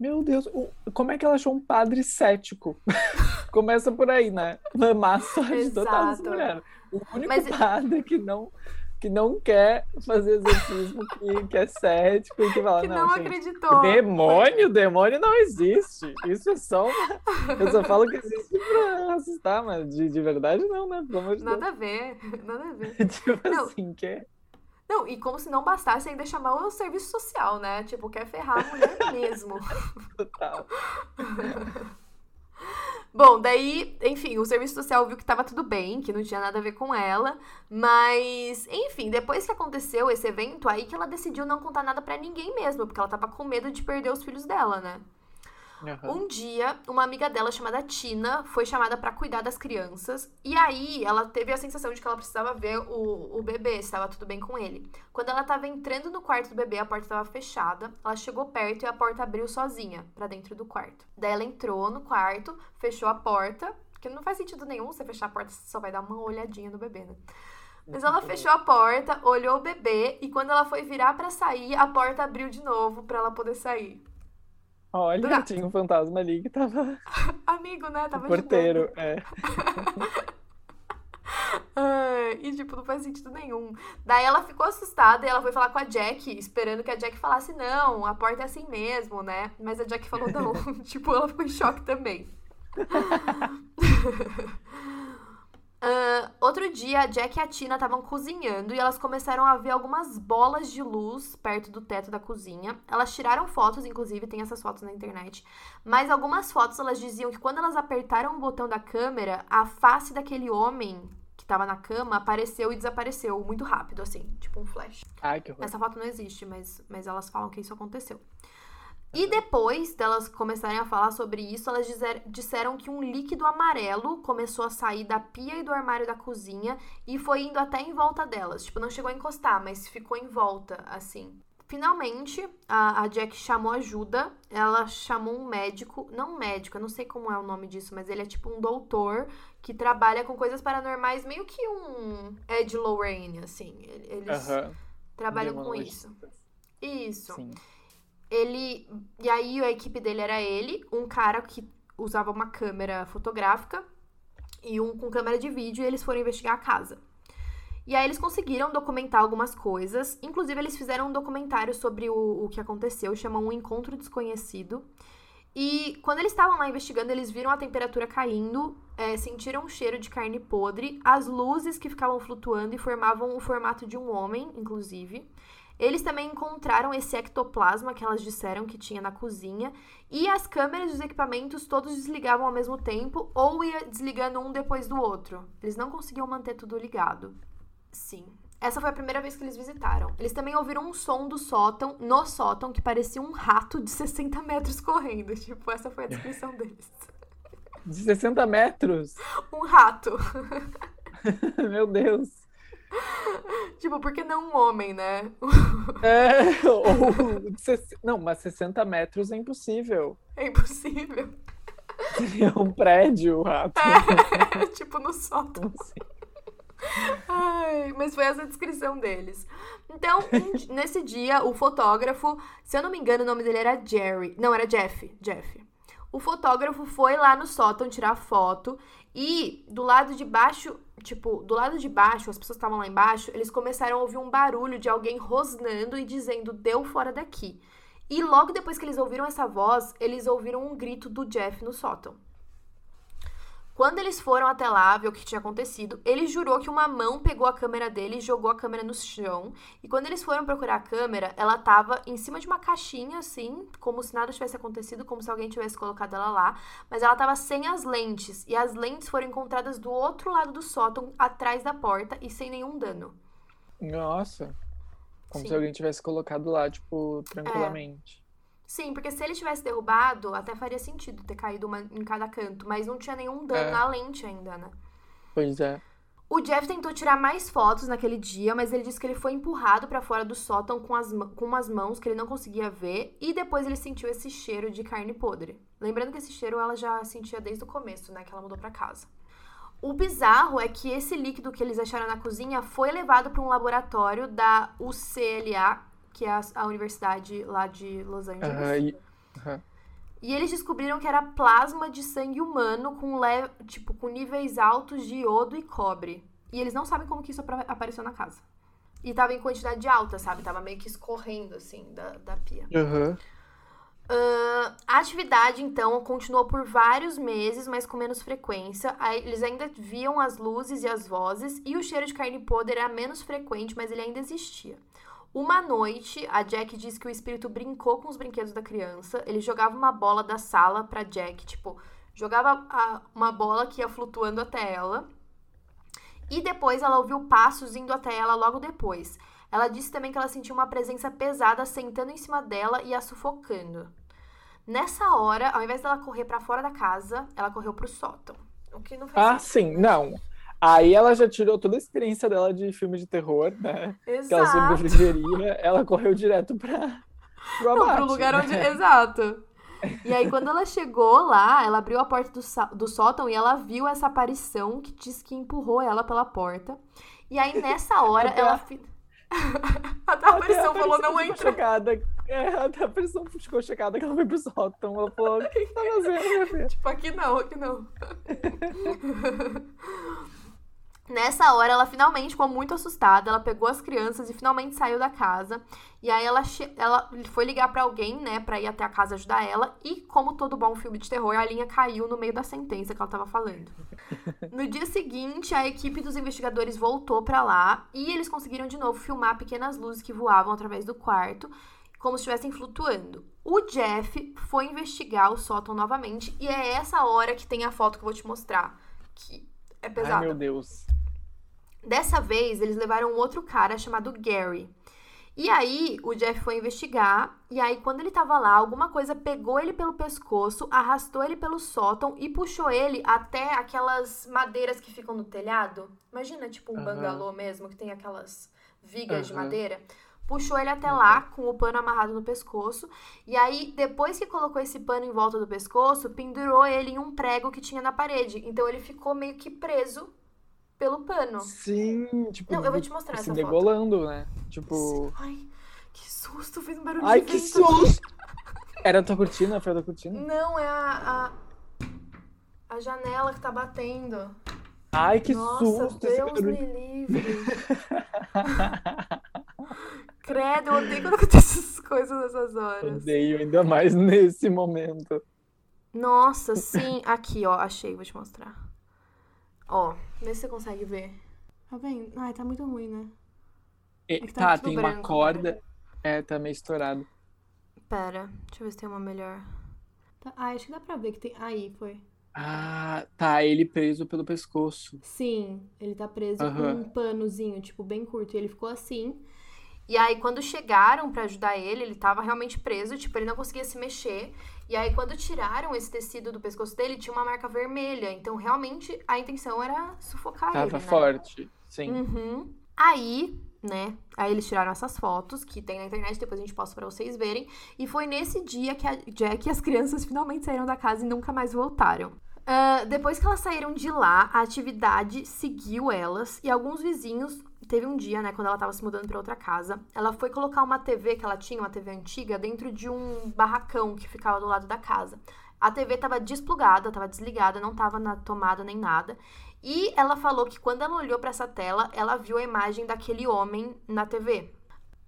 Meu Deus, o- como é que ela achou um padre cético? Começa por aí, né? Má sorte total mulher. O único Mas- padre que não, que não quer fazer exorcismo, que, que é cético e que fala, que não, não gente, acreditou. demônio, demônio não existe. Isso é só uma... Eu só falo que existe pra assustar, mas de, de verdade não, né? Pelo amor de Nada a ver, nada a ver. Deus. tipo Não. assim, que é... Não, e como se não bastasse ainda chamar o serviço social, né? Tipo, quer ferrar a mulher mesmo. total. Bom, daí, enfim, o serviço social viu que tava tudo bem, que não tinha nada a ver com ela, mas, enfim, depois que aconteceu esse evento, aí que ela decidiu não contar nada pra ninguém mesmo, porque ela tava com medo de perder os filhos dela, né? Aham. Um dia, uma amiga dela chamada Tina foi chamada pra cuidar das crianças. E aí, ela teve a sensação de que ela precisava ver o, o bebê, se estava tudo bem com ele. Quando ela estava entrando no quarto do bebê, a porta estava fechada. Ela chegou perto e a porta abriu sozinha pra dentro do quarto. Daí ela entrou no quarto, fechou a porta, que não faz sentido nenhum você fechar a porta, você só vai dar uma olhadinha no bebê, né? Mas ela fechou a porta, olhou o bebê e quando ela foi virar pra sair, a porta abriu de novo pra ela poder sair. Olha, tinha um fantasma ali que tava Amigo, né? o Tava porteiro. É. Ai, e, tipo, não faz sentido nenhum. Daí ela ficou assustada e ela foi falar com a Jack, esperando que a Jack falasse, não, a porta é assim mesmo, né? Mas a Jack falou, não. tipo, ela ficou em choque também. Ah, outro dia, a Jack e a Tina estavam cozinhando e elas começaram a ver algumas bolas de luz perto do teto da cozinha. Elas tiraram fotos, inclusive, tem essas fotos na internet. Mas algumas fotos elas diziam que quando elas apertaram o botão da câmera, a face daquele homem que tava na cama apareceu e desapareceu muito rápido, assim, tipo um flash. Ai, que horror. Essa foto não existe, mas, mas elas falam que isso aconteceu. E depois delas começarem a falar sobre isso, elas dizer- disseram que um líquido amarelo começou a sair da pia e do armário da cozinha e foi indo até em volta delas. Tipo, não chegou a encostar, mas ficou em volta, assim. Finalmente, a, a Jack chamou ajuda. Ela chamou um médico, não um médico, eu não sei como é o nome disso, mas ele é tipo um doutor que trabalha com coisas paranormais, meio que um Ed Lorraine, assim. Eles Aham. trabalham com isso. Isso. Sim. Ele. E aí a equipe dele era ele, um cara que usava uma câmera fotográfica e um com câmera de vídeo, e eles foram investigar a casa. E aí eles conseguiram documentar algumas coisas. Inclusive, eles fizeram um documentário sobre o, o que aconteceu, chamam Um Encontro Desconhecido. E quando eles estavam lá investigando, eles viram a temperatura caindo, é, sentiram um cheiro de carne podre, as luzes que ficavam flutuando e formavam o formato de um homem, inclusive. Eles também encontraram esse ectoplasma que elas disseram que tinha na cozinha. E as câmeras dos equipamentos todos desligavam ao mesmo tempo ou ia desligando um depois do outro. Eles não conseguiam manter tudo ligado. Sim. Essa foi a primeira vez que eles visitaram. Eles também ouviram um som do sótão, no sótão, que parecia um rato de 60 metros correndo. Tipo, essa foi a descrição deles. De 60 metros? Um rato. Meu Deus. tipo, por que não um homem, né? É, ou, não, mas 60 metros é impossível. É impossível. Seria um prédio, o rato. tipo, no sótão. Ai, mas foi essa a descrição deles. Então, nesse dia, o fotógrafo, se eu não me engano, o nome dele era Jerry. Não, era Jeff. Jeff. O fotógrafo foi lá no sótão tirar foto e do lado de baixo, tipo, do lado de baixo, as pessoas estavam lá embaixo, eles começaram a ouvir um barulho de alguém rosnando e dizendo: "Deu fora daqui". E logo depois que eles ouviram essa voz, eles ouviram um grito do Jeff no sótão. Quando eles foram até lá ver o que tinha acontecido, ele jurou que uma mão pegou a câmera dele e jogou a câmera no chão. E quando eles foram procurar a câmera, ela tava em cima de uma caixinha, assim, como se nada tivesse acontecido, como se alguém tivesse colocado ela lá. Mas ela tava sem as lentes. E as lentes foram encontradas do outro lado do sótão, atrás da porta, e sem nenhum dano. Nossa. Como Sim. se alguém tivesse colocado lá, tipo, tranquilamente. Sim, porque se ele tivesse derrubado, até faria sentido ter caído uma em cada canto. Mas não tinha nenhum dano É. na lente ainda, né? Pois é. O Jeff tentou tirar mais fotos naquele dia, mas ele disse que ele foi empurrado pra fora do sótão com, as, com umas mãos que ele não conseguia ver e depois ele sentiu esse cheiro de carne podre. Lembrando que esse cheiro ela já sentia desde o começo, né, que ela mudou pra casa. O bizarro é que esse líquido que eles acharam na cozinha foi levado para um laboratório da UCLA, que é a, a universidade lá de Los Angeles. E-. E eles descobriram que era plasma de sangue humano com, le... tipo, com níveis altos de iodo e cobre. E eles não sabem como que isso apareceu na casa. E tava em quantidade alta, sabe? Tava meio que escorrendo, assim, da, da pia. Aham. Ah, a atividade, então, continuou por vários meses, mas com menos frequência. Eles ainda viam as luzes e as vozes, e o cheiro de carne podre era menos frequente, mas ele ainda existia. Uma noite, a Jack disse que o espírito brincou com os brinquedos da criança. Ele jogava uma bola da sala pra Jack, tipo, jogava a- uma bola que ia flutuando até ela. E depois ela ouviu passos indo até ela logo depois. Ela disse também que ela sentiu uma presença pesada sentando em cima dela e a sufocando. Nessa hora, ao invés dela correr pra fora da casa, ela correu pro sótão. O que não faz Ah, sim, não. Aí ela já tirou toda a experiência dela de filme de terror, né? Que ela Exato. sobreviveria. Ela correu direto pra, pro Não, abate. pro lugar onde. né? Exato. E aí, quando ela chegou lá, ela abriu a porta do, do sótão e ela viu essa aparição que diz que empurrou ela pela porta. E aí, nessa hora, Até ela. a- Até a Até aparição falou: não entra. Chocada. É, até a pessoa ficou chocada que ela foi pro sótão. Ela falou: o que que tá fazendo, minha filha? Tipo, aqui não, aqui não. Nessa hora, ela finalmente ficou muito assustada. Ela pegou as crianças e finalmente saiu da casa. E aí, ela, ela foi ligar pra alguém, né, pra ir até a casa ajudar ela. E, como todo bom filme de terror, a linha caiu no meio da sentença que ela tava falando. No dia seguinte, a equipe dos investigadores voltou pra lá e eles conseguiram de novo filmar pequenas luzes que voavam através do quarto, como se estivessem flutuando. O Jeff foi investigar o sótão novamente e é essa hora que tem a foto que eu vou te mostrar, que é Ai, pesada. meu Deus. Dessa vez, eles levaram um outro cara chamado Gary. E aí, o Jeff foi investigar, e aí, quando ele tava lá, alguma coisa pegou ele pelo pescoço, arrastou ele pelo sótão e puxou ele até aquelas madeiras que ficam no telhado. Imagina, tipo, um Aham. bangalô mesmo, que tem aquelas vigas de Aham. madeira. Puxou ele até lá, com o pano amarrado no pescoço. E aí, depois que colocou esse pano em volta do pescoço, pendurou ele em um prego que tinha na parede. Então, ele ficou meio que preso pelo pano. Sim, tipo, Não, eu vou te mostrar se essa foto. degolando, né? Tipo. Ai, que susto, fez um barulho Ai, de que susto! Era a tua cortina? Foi a tua cortina? Não, é a, a, a janela que tá batendo. Ai, que Nossa, susto! Deus me livre. Credo, eu odeio quando acontecem essas coisas nessas horas. Odeio ainda mais nesse momento. Nossa, sim. Aqui, ó, achei, vou te mostrar. Ó, vê se você consegue ver. Tá vendo? Ai, tá muito ruim, né? Que tá tá, tem uma branco, corda. É, tá meio estourado. Pera, deixa eu ver se tem uma melhor. Tá, ah, acho que dá pra ver que tem. Aí, foi. Ah, tá, ele preso pelo pescoço. Sim, ele tá preso Aham. com um panozinho, tipo, bem curto. E ele ficou assim. E aí, quando chegaram pra ajudar ele, ele tava realmente preso, tipo, ele não conseguia se mexer. E aí, quando tiraram esse tecido do pescoço dele, tinha uma marca vermelha. Então, realmente, a intenção era sufocar ele, Tava né? forte. Sim. Uhum. Aí, né? Aí eles tiraram essas fotos que tem na internet, depois a gente posta pra vocês verem. E foi nesse dia que a Jack e as crianças finalmente saíram da casa e nunca mais voltaram. Ah, depois que elas saíram de lá, a atividade seguiu elas e alguns vizinhos. Teve um dia, né, quando ela tava se mudando pra outra casa, ela foi colocar uma TV que ela tinha, uma TV antiga, dentro de um barracão que ficava do lado da casa. A TV tava desplugada, tava desligada, não tava na tomada nem nada. E ela falou que quando ela olhou pra essa tela, ela viu a imagem daquele homem na TV.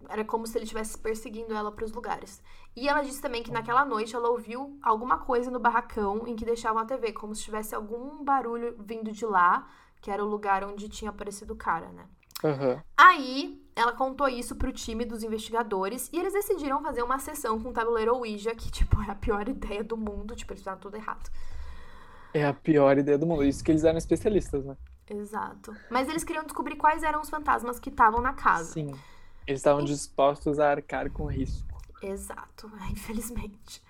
Era como se ele estivesse perseguindo ela pros lugares. E ela disse também que naquela noite ela ouviu alguma coisa no barracão em que deixavam a TV, como se tivesse algum barulho vindo de lá, que era o lugar onde tinha aparecido o cara, né? Aham. Aí, ela contou isso pro time dos investigadores e eles decidiram fazer uma sessão com o tabuleiro Ouija, que, tipo, é a pior ideia do mundo. Tipo, eles fizeram tudo errado. É a pior ideia do mundo. Isso que eles eram especialistas, né? Exato. Mas eles queriam descobrir quais eram os fantasmas que estavam na casa. Sim. Eles estavam dispostos a arcar com risco. Exato, infelizmente.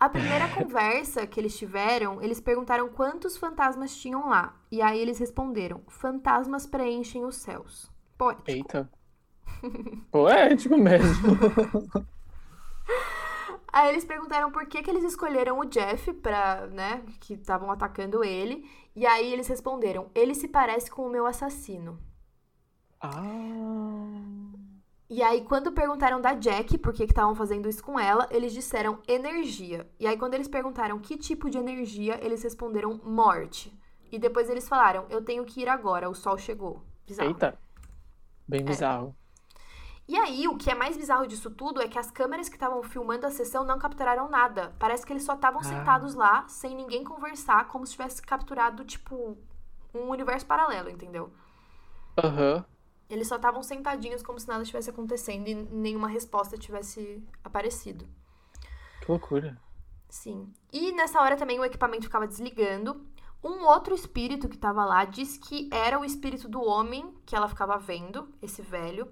A primeira conversa que eles tiveram, eles perguntaram quantos fantasmas tinham lá. E aí eles responderam: fantasmas preenchem os céus. Poético. Eita. Poético mesmo. Aí eles perguntaram por que, que eles escolheram o Jeff pra, né, que estavam atacando ele. E aí eles responderam: ele se parece com o meu assassino. Ah. E aí, quando perguntaram da Jack por que estavam fazendo isso com ela, eles disseram energia. E aí, quando eles perguntaram que tipo de energia, eles responderam morte. E depois eles falaram: eu tenho que ir agora, o sol chegou. Bizarro. Eita. Bem bizarro. E aí, o que é mais bizarro disso tudo é que as câmeras que estavam filmando a sessão não capturaram nada. Parece que eles só estavam Ah. sentados lá, sem ninguém conversar, como se tivesse capturado, tipo, um universo paralelo, entendeu? Aham. Eles só estavam sentadinhos como se nada estivesse acontecendo e nenhuma resposta tivesse aparecido. Que loucura. Sim. E nessa hora também o equipamento ficava desligando. Um outro espírito que estava lá disse que era o espírito do homem que ela ficava vendo, esse velho.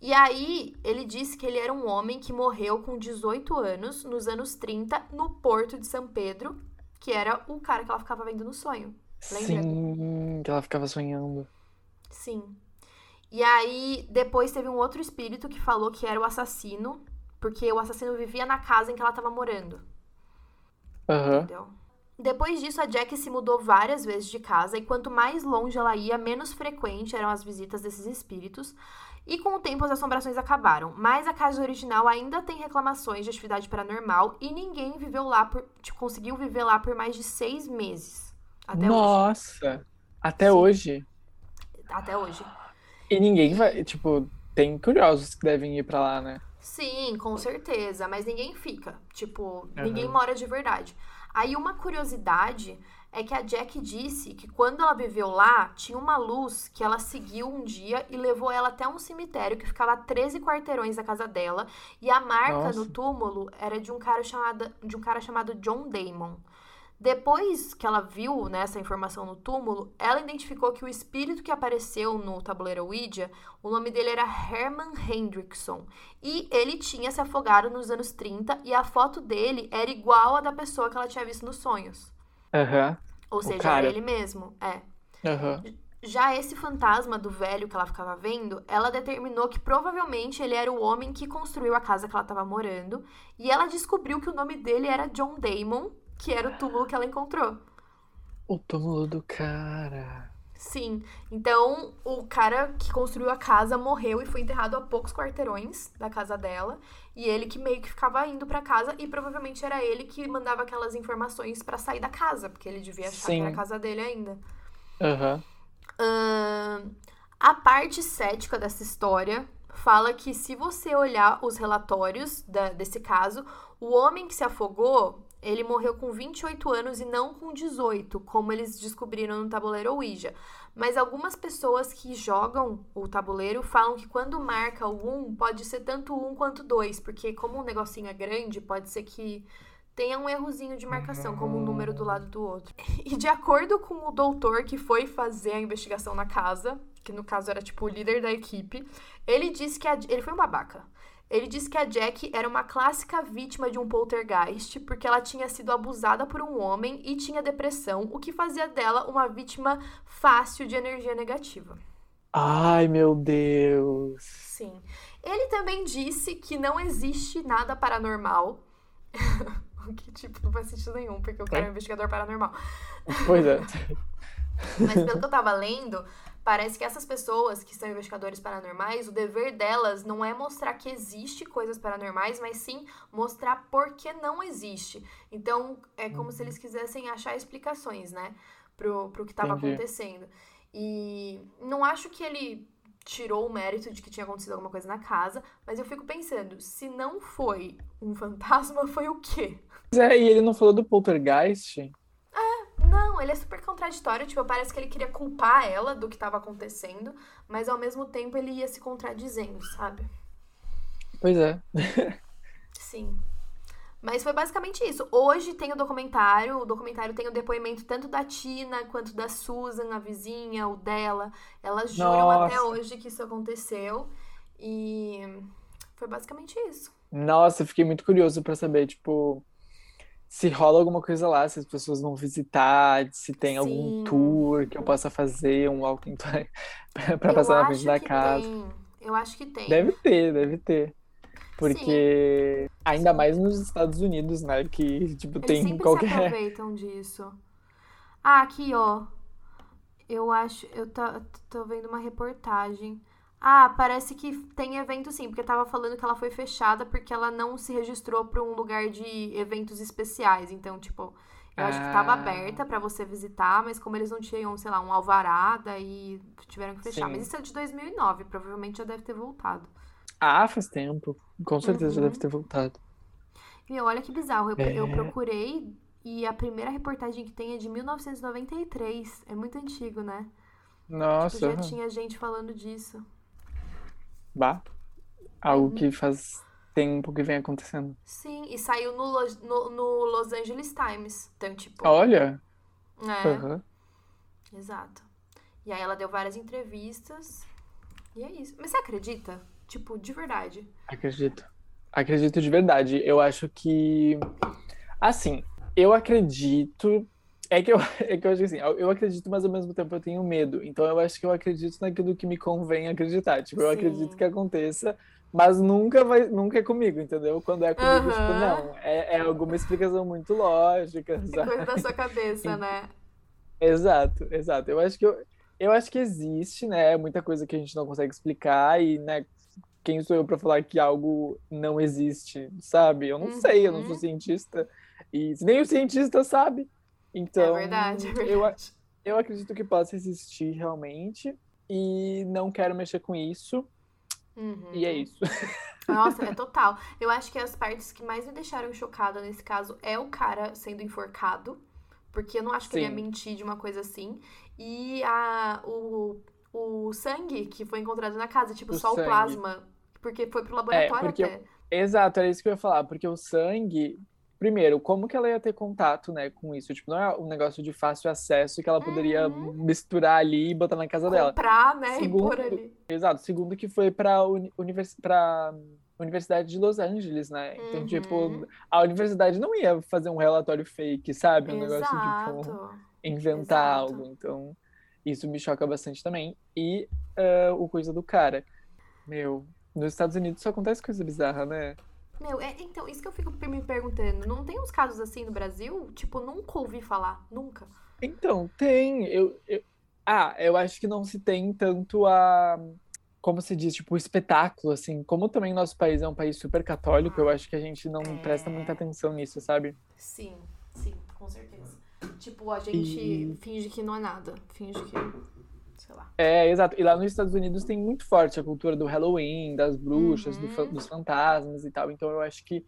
E aí ele disse que ele era um homem que morreu com 18 anos, nos anos 30, no porto de São Pedro, que era o cara que ela ficava vendo no sonho. Lembra? Sim, que ela ficava sonhando. Sim. E aí, depois teve um outro espírito que falou que era o assassino, porque o assassino vivia na casa em que ela estava morando. Aham. Entendeu? Depois disso, a Jack se mudou várias vezes de casa, e quanto mais longe ela ia, menos frequente eram as visitas desses espíritos. E com o tempo, as assombrações acabaram. Mas a casa original ainda tem reclamações de atividade paranormal, e ninguém viveu lá por. tipo, conseguiu viver lá por mais de seis meses. Até hoje. Nossa! Até Sim. hoje. Até hoje. E ninguém vai, tipo, tem curiosos que devem ir pra lá, né? Sim, com certeza, mas ninguém fica. Tipo, Aham. ninguém mora de verdade. Aí uma curiosidade é que a Jack disse que quando ela viveu lá, tinha uma luz que ela seguiu um dia e levou ela até um cemitério que ficava a 13 quarteirões da casa dela, e a marca no Nossa. túmulo era de um cara chamado de um cara chamado John Damon. Depois que ela viu né, essa informação no túmulo, ela identificou que o espírito que apareceu no tabuleiro Ouija, o nome dele era Herman Hendrickson. E ele tinha se afogado nos anos 30 e a foto dele era igual à da pessoa que ela tinha visto nos sonhos. Aham. Ou seja, cara. era ele mesmo. É. Aham. Já esse fantasma do velho que ela ficava vendo, ela determinou que provavelmente ele era o homem que construiu a casa que ela estava morando. E ela descobriu que o nome dele era John Damon, que era o túmulo que ela encontrou. O túmulo do cara. Sim. Então, o cara que construiu a casa morreu e foi enterrado a poucos quarteirões da casa dela. E ele que meio que ficava indo pra casa e provavelmente era ele que mandava aquelas informações pra sair da casa, porque ele devia achar que Sim. era a casa dele ainda. Aham. Ahn, a parte cética dessa história fala que se você olhar os relatórios da- desse caso, o homem que se afogou, ele morreu com 28 anos e não com 18, como eles descobriram no tabuleiro Ouija. Mas algumas pessoas que jogam o tabuleiro falam que quando marca o 1, pode ser tanto 1 quanto 2, porque como o negocinho é grande, pode ser que tenha um errozinho de marcação, como um número do lado do outro. E de acordo com o doutor que foi fazer a investigação na casa, que no caso era tipo o líder da equipe, ele disse que a, ele foi um babaca. Ele disse que a Jack era uma clássica vítima de um poltergeist, porque ela tinha sido abusada por um homem e tinha depressão, o que fazia dela uma vítima fácil de energia negativa. Ai, meu Deus. Sim. Ele também disse que não existe nada paranormal. o que, tipo, não faz sentido nenhum, porque o cara é um investigador paranormal. Pois é. Mas pelo que eu tava lendo, parece que essas pessoas que são investigadores paranormais, o dever delas não é mostrar que existe coisas paranormais, mas sim mostrar por que não existe. Então, é como se eles quisessem achar explicações, né, pro, pro que tava Entendi. acontecendo. E não acho que ele tirou o mérito de que tinha acontecido alguma coisa na casa, mas eu fico pensando, se não foi um fantasma, foi o quê? É, e ele não falou do poltergeist? Não, ele é super contraditório. Tipo, parece que ele queria culpar ela do que tava acontecendo, mas ao mesmo tempo ele ia se contradizendo, sabe? Pois é. Sim. Mas foi basicamente isso. Hoje tem o documentário, o documentário tem o depoimento tanto da Tina quanto da Susan, a vizinha, o dela. Elas juram até Nossa. hoje que isso aconteceu. E foi basicamente isso. Nossa, eu fiquei muito curioso pra saber, tipo, se rola alguma coisa lá, se as pessoas vão visitar, se tem algum Sim. tour que eu possa fazer, um walking tour pra Eu passar na frente da casa. tem. Eu acho que tem. Deve ter, deve ter. Porque ainda mais nos Estados Unidos, né? Que, tipo, Eles tem sempre se qualquer. aproveitam disso. Ah, aqui, ó. Eu acho. Eu tô, tô vendo uma reportagem. Ah, parece que tem evento sim, porque tava falando que ela foi fechada porque ela não se registrou pra um lugar de eventos especiais. Então, tipo, eu acho que tava Ah. aberta pra você visitar, mas como eles não tinham, sei lá, um alvará, daí tiveram que fechar. Sim. Mas isso é de 2009, provavelmente já deve ter voltado. Ah, faz tempo. Com certeza já Uhum. deve ter voltado. Meu, olha que bizarro. Eu, eu É. procurei e a primeira reportagem que tem é de 1993. É muito antigo, né? Nossa, Já aham. tinha gente falando disso. Bah. Algo Uhum. que faz tempo que vem acontecendo. Sim, e saiu no, Lo- no, no Los Angeles Times. Então, tipo. Olha. É, aham. exato. E aí ela deu várias entrevistas. E é isso. Mas você acredita? Tipo, de verdade. Acredito. Acredito de verdade. Eu acho que. Assim, eu acredito. É que eu, é que eu acho que assim, eu acredito, mas ao mesmo tempo eu tenho medo. Então eu acho que eu acredito naquilo que me convém acreditar. Tipo, eu Sim. acredito que aconteça, mas nunca vai, nunca é comigo, entendeu? Quando é comigo, tipo, não. É, é alguma explicação muito lógica, É sabe? coisa da sua cabeça, né? Exato, exato. Eu acho que eu, eu acho que existe, né, muita coisa que a gente não consegue explicar e, né, quem sou eu para falar que algo não existe, sabe? Eu não sei, eu não sou Uhum. cientista e nem o cientista sabe. Então, é verdade, é eu, verdade. eu acredito que possa existir realmente e não quero mexer com isso Uhum. e é isso. Nossa, é total. Eu acho que as partes que mais me deixaram chocada nesse caso é o cara sendo enforcado. Porque eu não acho que ele ia Sim. mentir de uma coisa assim. E a, o, o sangue que foi encontrado na casa, tipo, O só sangue. o plasma. Porque foi pro laboratório porque até. Exato, era isso que eu ia falar, porque o sangue, primeiro, como que ela ia ter contato, né, com isso? Tipo, não é um negócio de fácil acesso que ela poderia Uhum. misturar ali e botar na casa dela. Comprar, né? Segundo- E pôr ali. Exato, segundo que foi para uni univers pra Universidade de Los Angeles, né? Então, Uhum. tipo, a universidade não ia fazer um relatório fake, sabe? Um negócio, tipo, Exato. inventar Exato. algo. Então, isso me choca bastante também. E eh, o coisa do cara. Meu, nos Estados Unidos só acontece coisa bizarra, né? Meu, é, então, isso que eu fico me perguntando. Não tem uns casos assim no Brasil? Tipo, nunca ouvi falar. Nunca. Então, tem. Eu, eu- Ah, eu acho que não se tem tanto a. Como se diz, tipo, o espetáculo, assim. Como também nosso país é um país super católico, eu acho que a gente não presta muita atenção nisso, sabe? Sim, sim, com certeza. Tipo, a gente E- finge que não é nada. Finge que. Sei lá. É, exato. E lá nos Estados Unidos tem muito forte a cultura do Halloween, das bruxas, do Uhum. fa- dos fantasmas e tal. Então eu acho que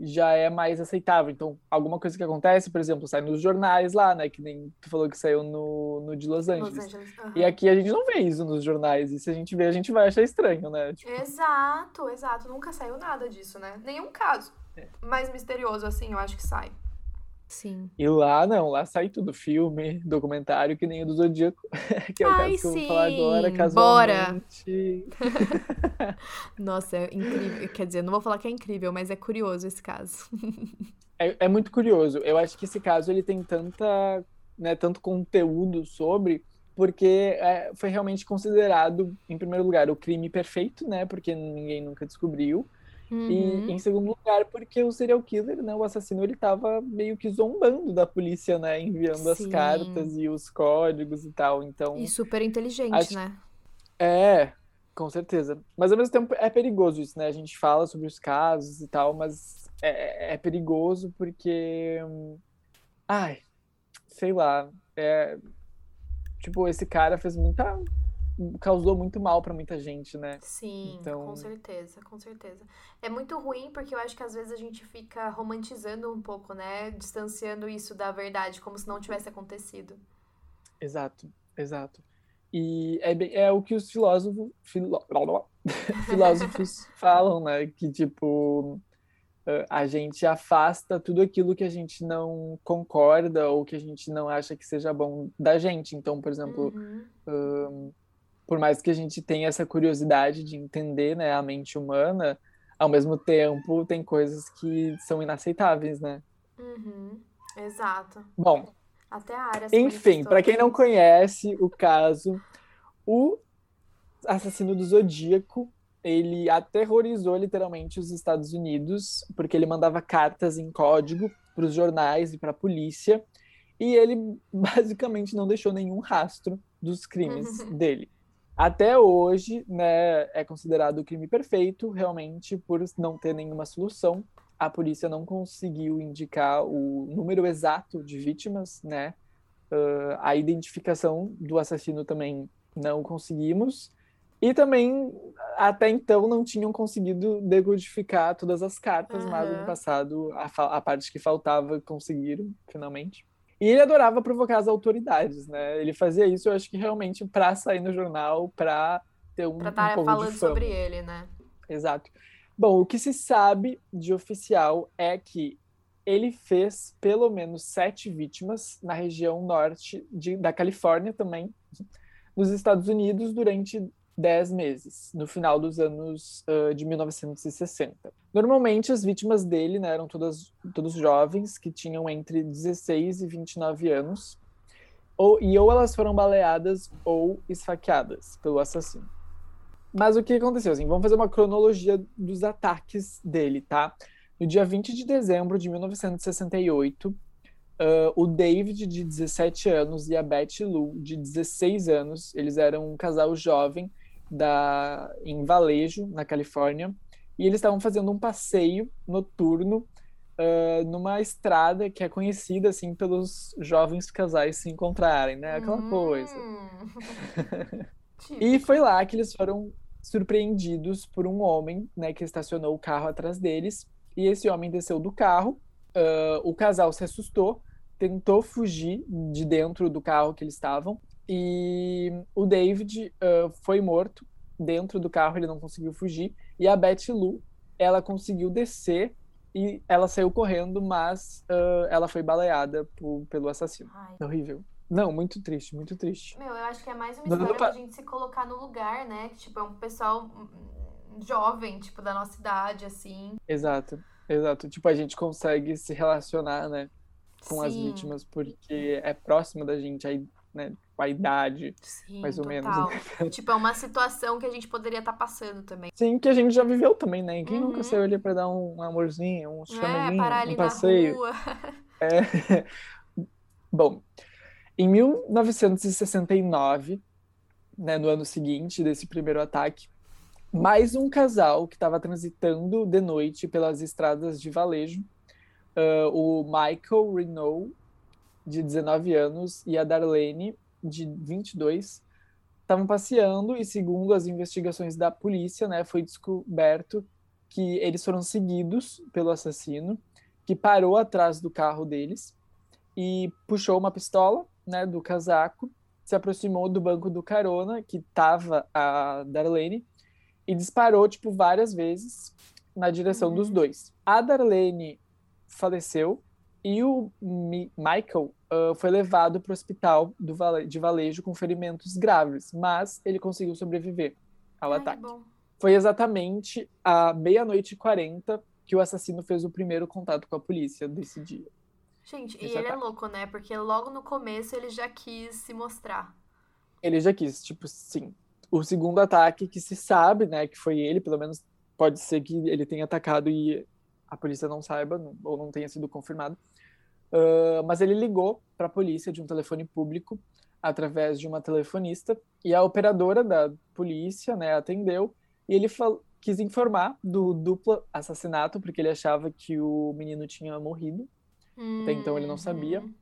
já é mais aceitável. Então, alguma coisa que acontece, por exemplo, sai nos jornais lá, né? Que nem tu falou que saiu no, no de Los Los Angeles. Angeles. aham. E aqui a gente não vê isso nos jornais. E se a gente vê, a gente vai achar estranho, né? Tipo, Exato, exato. Nunca saiu nada disso, né? Nenhum caso. É. Mais misterioso assim, eu acho que sai. Sim. E lá não, lá sai tudo, filme, documentário, que nem o do Zodíaco, que é o Ai, caso que eu vou falar agora, sim, casualmente. Nossa, é incrível. Quer dizer, não vou falar que é incrível, mas é curioso esse caso. É, é muito curioso. Eu acho que esse caso ele tem tanta, né, tanto conteúdo sobre, porque é, foi realmente considerado, em primeiro lugar, o crime perfeito, né? Porque ninguém nunca descobriu. Uhum. E em segundo lugar, porque o serial killer, né, o assassino, ele tava meio que zombando da polícia, né? Enviando as Sim. cartas e os códigos e tal. Então. E super inteligente, Acho- né? É, com certeza. Mas ao mesmo tempo é perigoso isso, né? A gente fala sobre os casos e tal, mas é, é perigoso porque. Ai, sei lá. É, tipo, esse cara fez muita. Causou muito mal pra muita gente, né? Sim, Então- com certeza, com certeza. É muito ruim porque eu acho que às vezes a gente fica romantizando um pouco, né? Distanciando isso da verdade, como se não tivesse acontecido. Exato, exato. E é, bem- é o que os filósofos, filó- filósofos falam, né? Que, tipo, eh, a gente afasta tudo aquilo que a gente não concorda ou que a gente não acha que seja bom da gente. Então, por exemplo, Uhum. Por mais que a gente tenha essa curiosidade de entender, né, a mente humana, ao mesmo tempo tem coisas que são inaceitáveis, né? Uhum. Exato. Bom, Até a área Enfim, para quem não conhece o caso, o assassino do Zodíaco, ele aterrorizou literalmente os Estados Unidos, porque ele mandava cartas em código para os jornais e para a polícia, e ele basicamente não deixou nenhum rastro dos crimes dele. Até hoje, né, é considerado o crime perfeito, realmente, por não ter nenhuma solução. A polícia não conseguiu indicar o número exato de vítimas, né? Uh, a identificação do assassino também não conseguimos. E também, até então, não tinham conseguido decodificar todas as cartas, mas no passado, a, a parte que faltava, conseguiram, finalmente. E ele adorava provocar as autoridades, né? Ele fazia isso, eu acho que realmente pra sair no jornal, pra ter um, Pra um estar pouco de falando fama. sobre ele, né? Exato. Bom, o que se sabe de oficial é que ele fez pelo menos sete vítimas na região norte de- da Califórnia também, nos Estados Unidos, durante dez meses, no final dos anos ah, de 1960. Normalmente, as vítimas dele né, eram todas, todos jovens que tinham entre 16 e 29 anos, ou, e ou elas foram baleadas ou esfaqueadas pelo assassino. Mas o que aconteceu? Assim, vamos fazer uma cronologia dos ataques dele, tá? No dia 20 de dezembro de 1968, ah, o David, de 17 anos, e a Betty Lou, de 16 anos, eles eram um casal jovem da, em Valejo, na Califórnia, e eles estavam fazendo um passeio noturno ah, numa estrada que é conhecida assim pelos jovens casais se encontrarem, né? Aquela coisa. Hum. E foi lá que eles foram surpreendidos por um homem, né, que estacionou o carro atrás deles. E esse homem desceu do carro. ah, o casal se assustou, tentou fugir de dentro do carro que eles estavam. E o David ah, foi morto dentro do carro, ele não conseguiu fugir. E a Betty Lou, ela conseguiu descer e ela saiu correndo, mas ah, ela foi baleada por- pelo assassino. Ai. Horrível. Não, muito triste, muito triste. Meu, eu acho que é mais uma história pra gente se colocar no lugar, né? Que, tipo, é um pessoal hum, jovem, tipo, da nossa idade, assim. Exato, exato. Tipo, a gente consegue se relacionar, né, com as Sim, vítimas porque é próximo da gente, aí, né, a idade, Sim, mais ou menos. total. né? Tipo, é uma situação que a gente poderia estar passando também. Sim, que a gente já viveu também, né? Quem nunca Uhum. saiu ali pra dar um amorzinho, um É, um ali na passeio? rua. É. Bom, em 1969, né, no ano seguinte desse primeiro ataque, mais um casal que estava transitando de noite pelas estradas de Valejo, ah, o Michael Renault, de 19 anos, e a Darlene, de 22, estavam passeando e, segundo as investigações da polícia, né, foi descoberto que eles foram seguidos pelo assassino, que parou atrás do carro deles e puxou uma pistola, né, do casaco, se aproximou do banco do carona que estava a Darlene e disparou tipo várias vezes na direção Uhum. dos dois. A Darlene faleceu e o Mi- Michael ah, foi levado para o hospital do vale- de Valejo com ferimentos graves, mas ele conseguiu sobreviver ao Ai, que ataque. bom. Foi exatamente à meia-noite e quarenta que o assassino fez o primeiro contato com a polícia desse dia. Gente, e Esse ele é ataque. louco, né? Porque logo no começo ele já quis se mostrar. Ele já quis, tipo, sim. O segundo ataque que se sabe, né, que foi ele, pelo menos pode ser que ele tenha atacado e a polícia não saiba, ou não tenha sido confirmado. Ah, mas ele ligou para a polícia de um telefone público através de uma telefonista e a operadora da polícia, né, atendeu e ele quis informar do duplo assassinato porque ele achava que o menino tinha morrido. Até então ele não sabia. Uhum.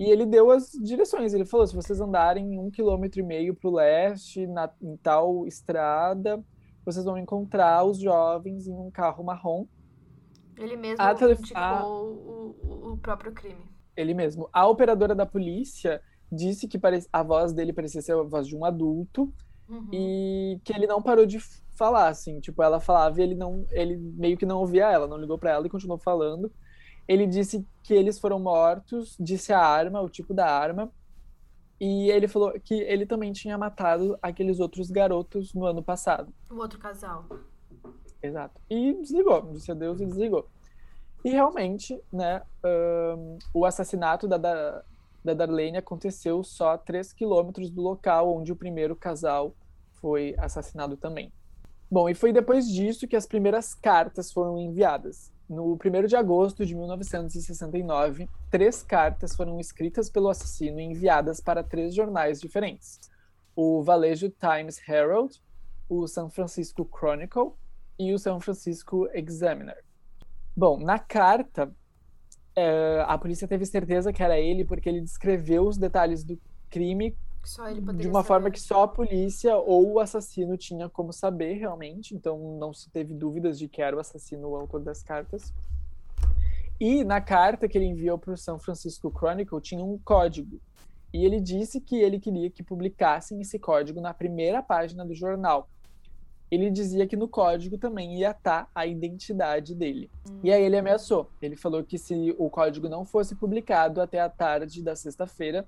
E ele deu as direções. Ele falou: se vocês andarem um quilômetro e meio para o leste, na, em tal estrada, vocês vão encontrar os jovens em um carro marrom. Ele mesmo A tele- indicou a- o, o- próprio crime. Ele mesmo. A operadora da polícia disse que pare- a voz dele parecia ser a voz de um adulto Uhum. e que ele não parou de falar, assim. Tipo, ela falava e ele não, ele meio que não ouvia ela, não ligou para ela e continuou falando. Ele disse que eles foram mortos, disse a arma, o tipo da arma. E ele falou que ele também tinha matado aqueles outros garotos no ano passado. O outro casal. Exato. E desligou, disse adeus e desligou. E realmente, né, ahn, o assassinato da, da, da Darlene aconteceu só a 3 quilômetros do local onde o primeiro casal foi assassinado também. Bom, e foi depois disso que as primeiras cartas foram enviadas. No 1 de agosto de 1969, três cartas foram escritas pelo assassino e enviadas para três jornais diferentes: o Valejo Times Herald, o San Francisco Chronicle e o San Francisco Examiner. Bom, na carta, eh, a polícia teve certeza que era ele porque ele descreveu os detalhes do crime de uma forma saber. que só a polícia ou o assassino tinha como saber realmente, então não se teve dúvidas de que era o assassino o autor das cartas. E na carta que ele enviou para o São Francisco Chronicle tinha um código. E ele disse que ele queria que publicassem esse código na primeira página do jornal. Ele dizia que no código também ia estar a identidade dele. E aí ele ameaçou. Ele falou que se o código não fosse publicado até a tarde da sexta-feira,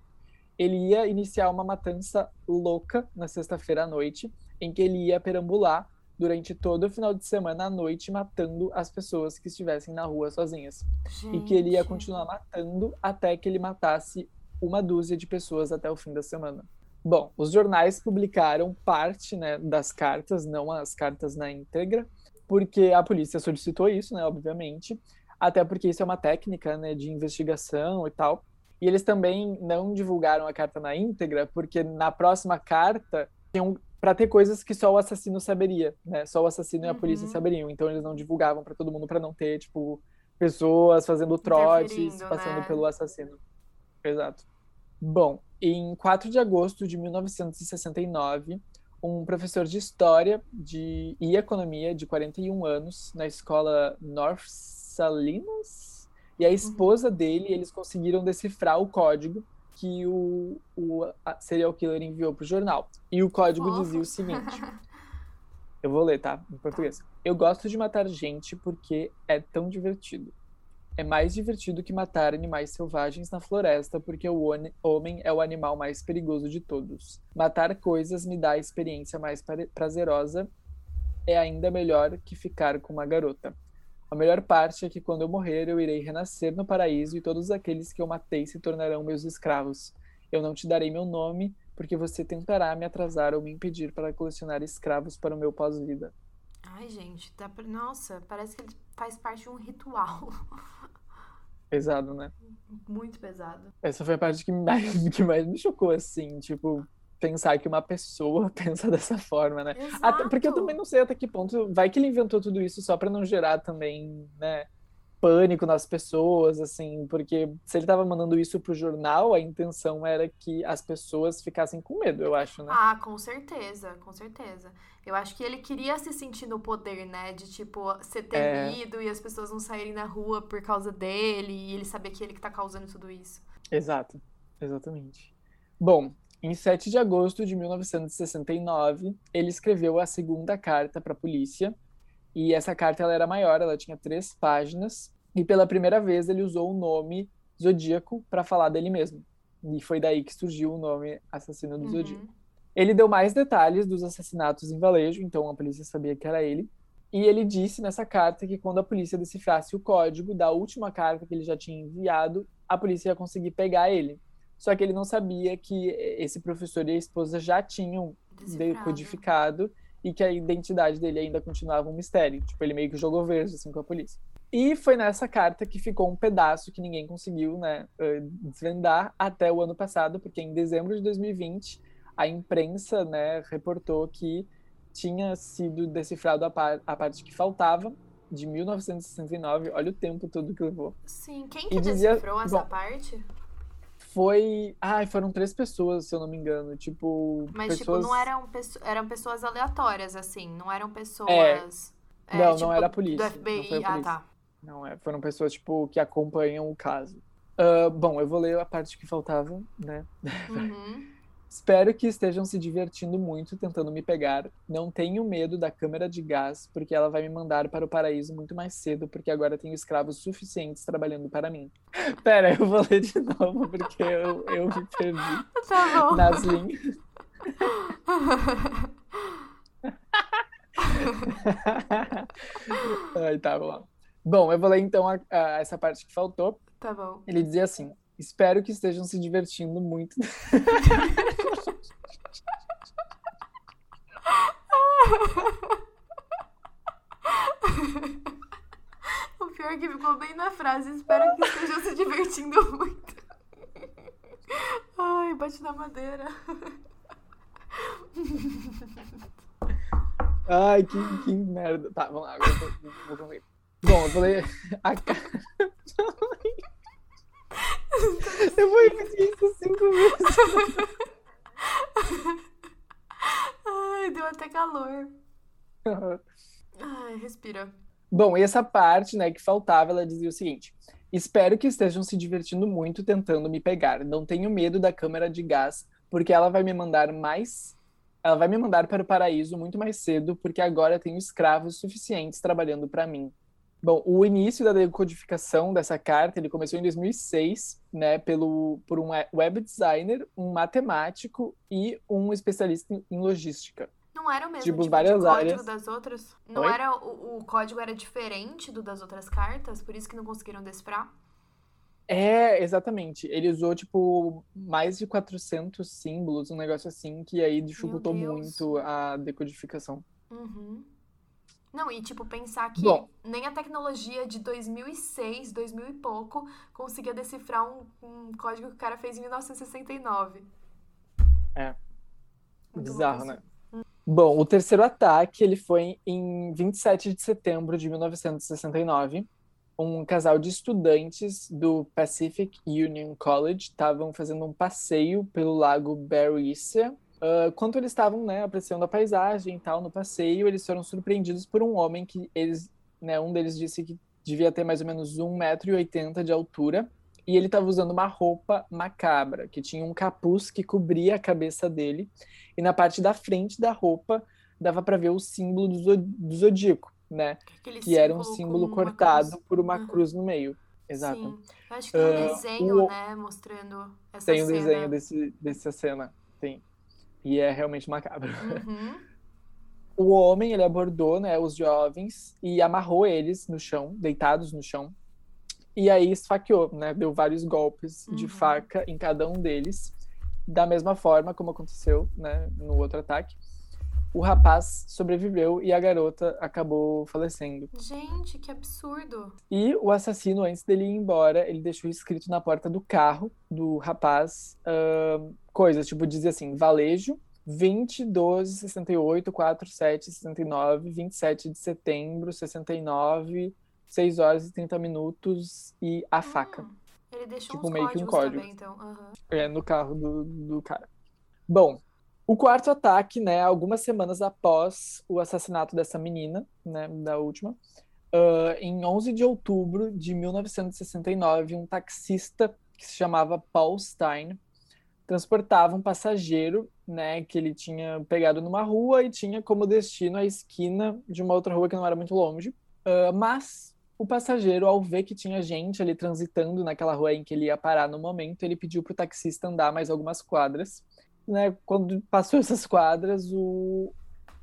ele ia iniciar uma matança louca na sexta-feira à noite, em que ele ia perambular durante todo o final de semana à noite, matando as pessoas que estivessem na rua sozinhas. E que ele ia Gente. continuar matando até que ele matasse uma dúzia de pessoas até o fim da semana. Bom, os jornais publicaram parte né, das cartas, não as cartas na íntegra, porque a polícia solicitou isso, né, obviamente, até porque isso é uma técnica né, de investigação e tal. E eles também não divulgaram a carta na íntegra, porque na próxima carta tinham para ter coisas que só o assassino saberia, né? Só o assassino e a polícia Uhum. saberiam. Então eles não divulgavam para todo mundo para não ter tipo pessoas fazendo trotes, passando né? pelo assassino. Exato. Bom, em 4 de agosto de 1969, um professor de História de, e Economia de 41 anos, na escola North Salinas, e a esposa dele, eles conseguiram decifrar o código que o, o serial killer enviou para o jornal. E o código Fofo. dizia o seguinte: eu vou ler, tá? Em português. Eu gosto de matar gente porque é tão divertido. É mais divertido que matar animais selvagens na floresta, porque o homem é o animal mais perigoso de todos. Matar coisas me dá a experiência mais prazerosa. É ainda melhor que ficar com uma garota. A melhor parte é que quando eu morrer, eu irei renascer no paraíso e todos aqueles que eu matei se tornarão meus escravos. Eu não te darei meu nome, porque você tentará me atrasar ou me impedir para colecionar escravos para o meu pós-vida. Ai, gente, pra... nossa, parece que ele faz parte de um ritual Pesado, né? muito pesado. Essa foi a parte que mais, que mais me chocou, assim, tipo, pensar que uma pessoa pensa dessa forma, né? Até, porque eu também não sei até que ponto. Vai que ele inventou tudo isso só pra não gerar também, né? Pânico nas pessoas, assim, porque se ele tava mandando isso pro jornal, a intenção era que as pessoas ficassem com medo, eu acho, né? Ah, com certeza, com certeza. Eu acho que ele queria se sentir no poder, né? De, tipo, ser É. temido e as pessoas não saírem na rua por causa dele e ele saber que ele que tá causando tudo isso. Exato, exatamente. Bom, em 7 de agosto de 1969, ele escreveu a segunda carta para a polícia, e essa carta ela era maior, ela tinha três páginas, e pela primeira vez ele usou o nome Zodíaco para falar dele mesmo. E foi daí que surgiu o nome Assassino do Zodíaco. Uhum. Ele deu mais detalhes dos assassinatos em Valejo, então a polícia sabia que era ele. E ele disse nessa carta que quando a polícia decifrasse o código da última carta que ele já tinha enviado, a polícia ia conseguir pegar ele. Só que ele não sabia que esse professor e a esposa já tinham decodificado e que a identidade dele ainda continuava um mistério. Tipo, ele meio que jogou verde assim com a polícia. E foi nessa carta que ficou um pedaço que ninguém conseguiu, né, eh, desvendar até o ano passado, porque em dezembro de 2020 a imprensa, né, reportou que tinha sido decifrado a, par a parte que faltava de 1969. Olha o tempo todo que levou. Sim, quem que dizia- decifrou essa bom, parte? Foi, ai, foram três pessoas, se eu não me engano, tipo, Mas, tipo, pessoas não eram, pesso- eram pessoas aleatórias, assim, não eram pessoas. É. Não, não tipo, era a polícia, Do não FBI. foi a Ah, polícia. tá. Não, é, foram pessoas, tipo, que acompanham o caso. Ah, bom, eu vou ler a parte que faltava, né? Uhum. Espero que estejam se divertindo muito tentando me pegar. Não tenho medo da câmera de gás, porque ela vai me mandar para o paraíso muito mais cedo, porque agora tenho escravos suficientes trabalhando para mim. Pera, eu vou ler de novo, porque eu, eu me perdi Tá bom. nas linhas. Ai, tá, lá. Bom, eu vou ler então a- a- essa parte que faltou. Tá bom. Ele dizia assim: Espero que estejam se divertindo muito. O pior é que ficou bem na frase. Espero que estejam se divertindo muito. Ai, bate na madeira. Ai, que, que merda. Tá, vamos lá, agora eu vou, vou concluir. Bom, eu vou ler a carta. Eu vou repetir isso cinco vezes. Ai, deu até calor. Ai, respira. Bom, e essa parte, né, que faltava, ela dizia o seguinte: Espero que estejam se divertindo muito tentando me pegar. Não tenho medo da câmera de gás, porque ela vai me mandar mais. Ela vai me mandar para o paraíso muito mais cedo, porque agora tenho escravos suficientes trabalhando para mim. Bom, o início da decodificação dessa carta, ele começou em 2006, né, pelo por um web designer, um matemático e um especialista em logística. Não era o mesmo Tipo, tipo, várias de código áreas. das outras? Não Oi? era o, o código era diferente do das outras cartas, por isso que não conseguiram decifrar? É, exatamente. Ele usou, tipo, mais de 400 símbolos, um negócio assim, que aí dificultou muito a decodificação. Uhum. Não, e tipo, pensar que Bom. nem a tecnologia de 2006, 2000 e pouco, conseguia decifrar um, um código que o cara fez em 1969. É. Muito Bizarro, né? isso. Bom, o terceiro ataque, ele foi em 27 de setembro de 1969. Um casal de estudantes do Pacific Union College estavam fazendo um passeio pelo lago Berrycia. Ah, quando eles estavam, né, apreciando a paisagem e tal no passeio, eles foram surpreendidos por um homem que eles, né, um deles disse que devia ter mais ou menos 1,80m de altura, e ele estava usando uma roupa macabra, que tinha um capuz que cobria a cabeça dele, e na parte da frente da roupa dava para ver o símbolo do, do zodíaco, né? Aquele Que era um símbolo uma cortado por uma Uhum. cruz no meio. Exato. Sim. Eu acho que tem um Ah, desenho, o- né, mostrando essa Tem um cena. desenho desse, dessa cena, tem. E é realmente macabro. Uhum. O homem, ele abordou, né, os jovens e amarrou eles no chão, deitados no chão. E aí esfaqueou, né? Deu vários golpes de Uhum. faca em cada um deles, da mesma forma como aconteceu, né, no outro ataque. O rapaz sobreviveu e a garota acabou falecendo. Gente, que absurdo. E o assassino, antes dele ir embora, ele deixou escrito na porta do carro do rapaz ahn, coisas, tipo, dizia assim, valejo, 20, 12, 68, 4, 7, 69, 27 de setembro, 69, 6 horas e 30 minutos e a faca. Hum, ele deixou Tipo, meio que um código. também, então. aham. É, no carro do, do cara. Bom, o quarto ataque, né, algumas semanas após o assassinato dessa menina, né, da última, ah, em 11 de outubro de 1969, um taxista que se chamava Paul Stein transportava um passageiro, né, que ele tinha pegado numa rua e tinha como destino a esquina de uma outra rua que não era muito longe. Ah, mas o passageiro, ao ver que tinha gente ali transitando naquela rua em que ele ia parar no momento, ele pediu para o taxista andar mais algumas quadras. Né? Quando passou essas quadras, o...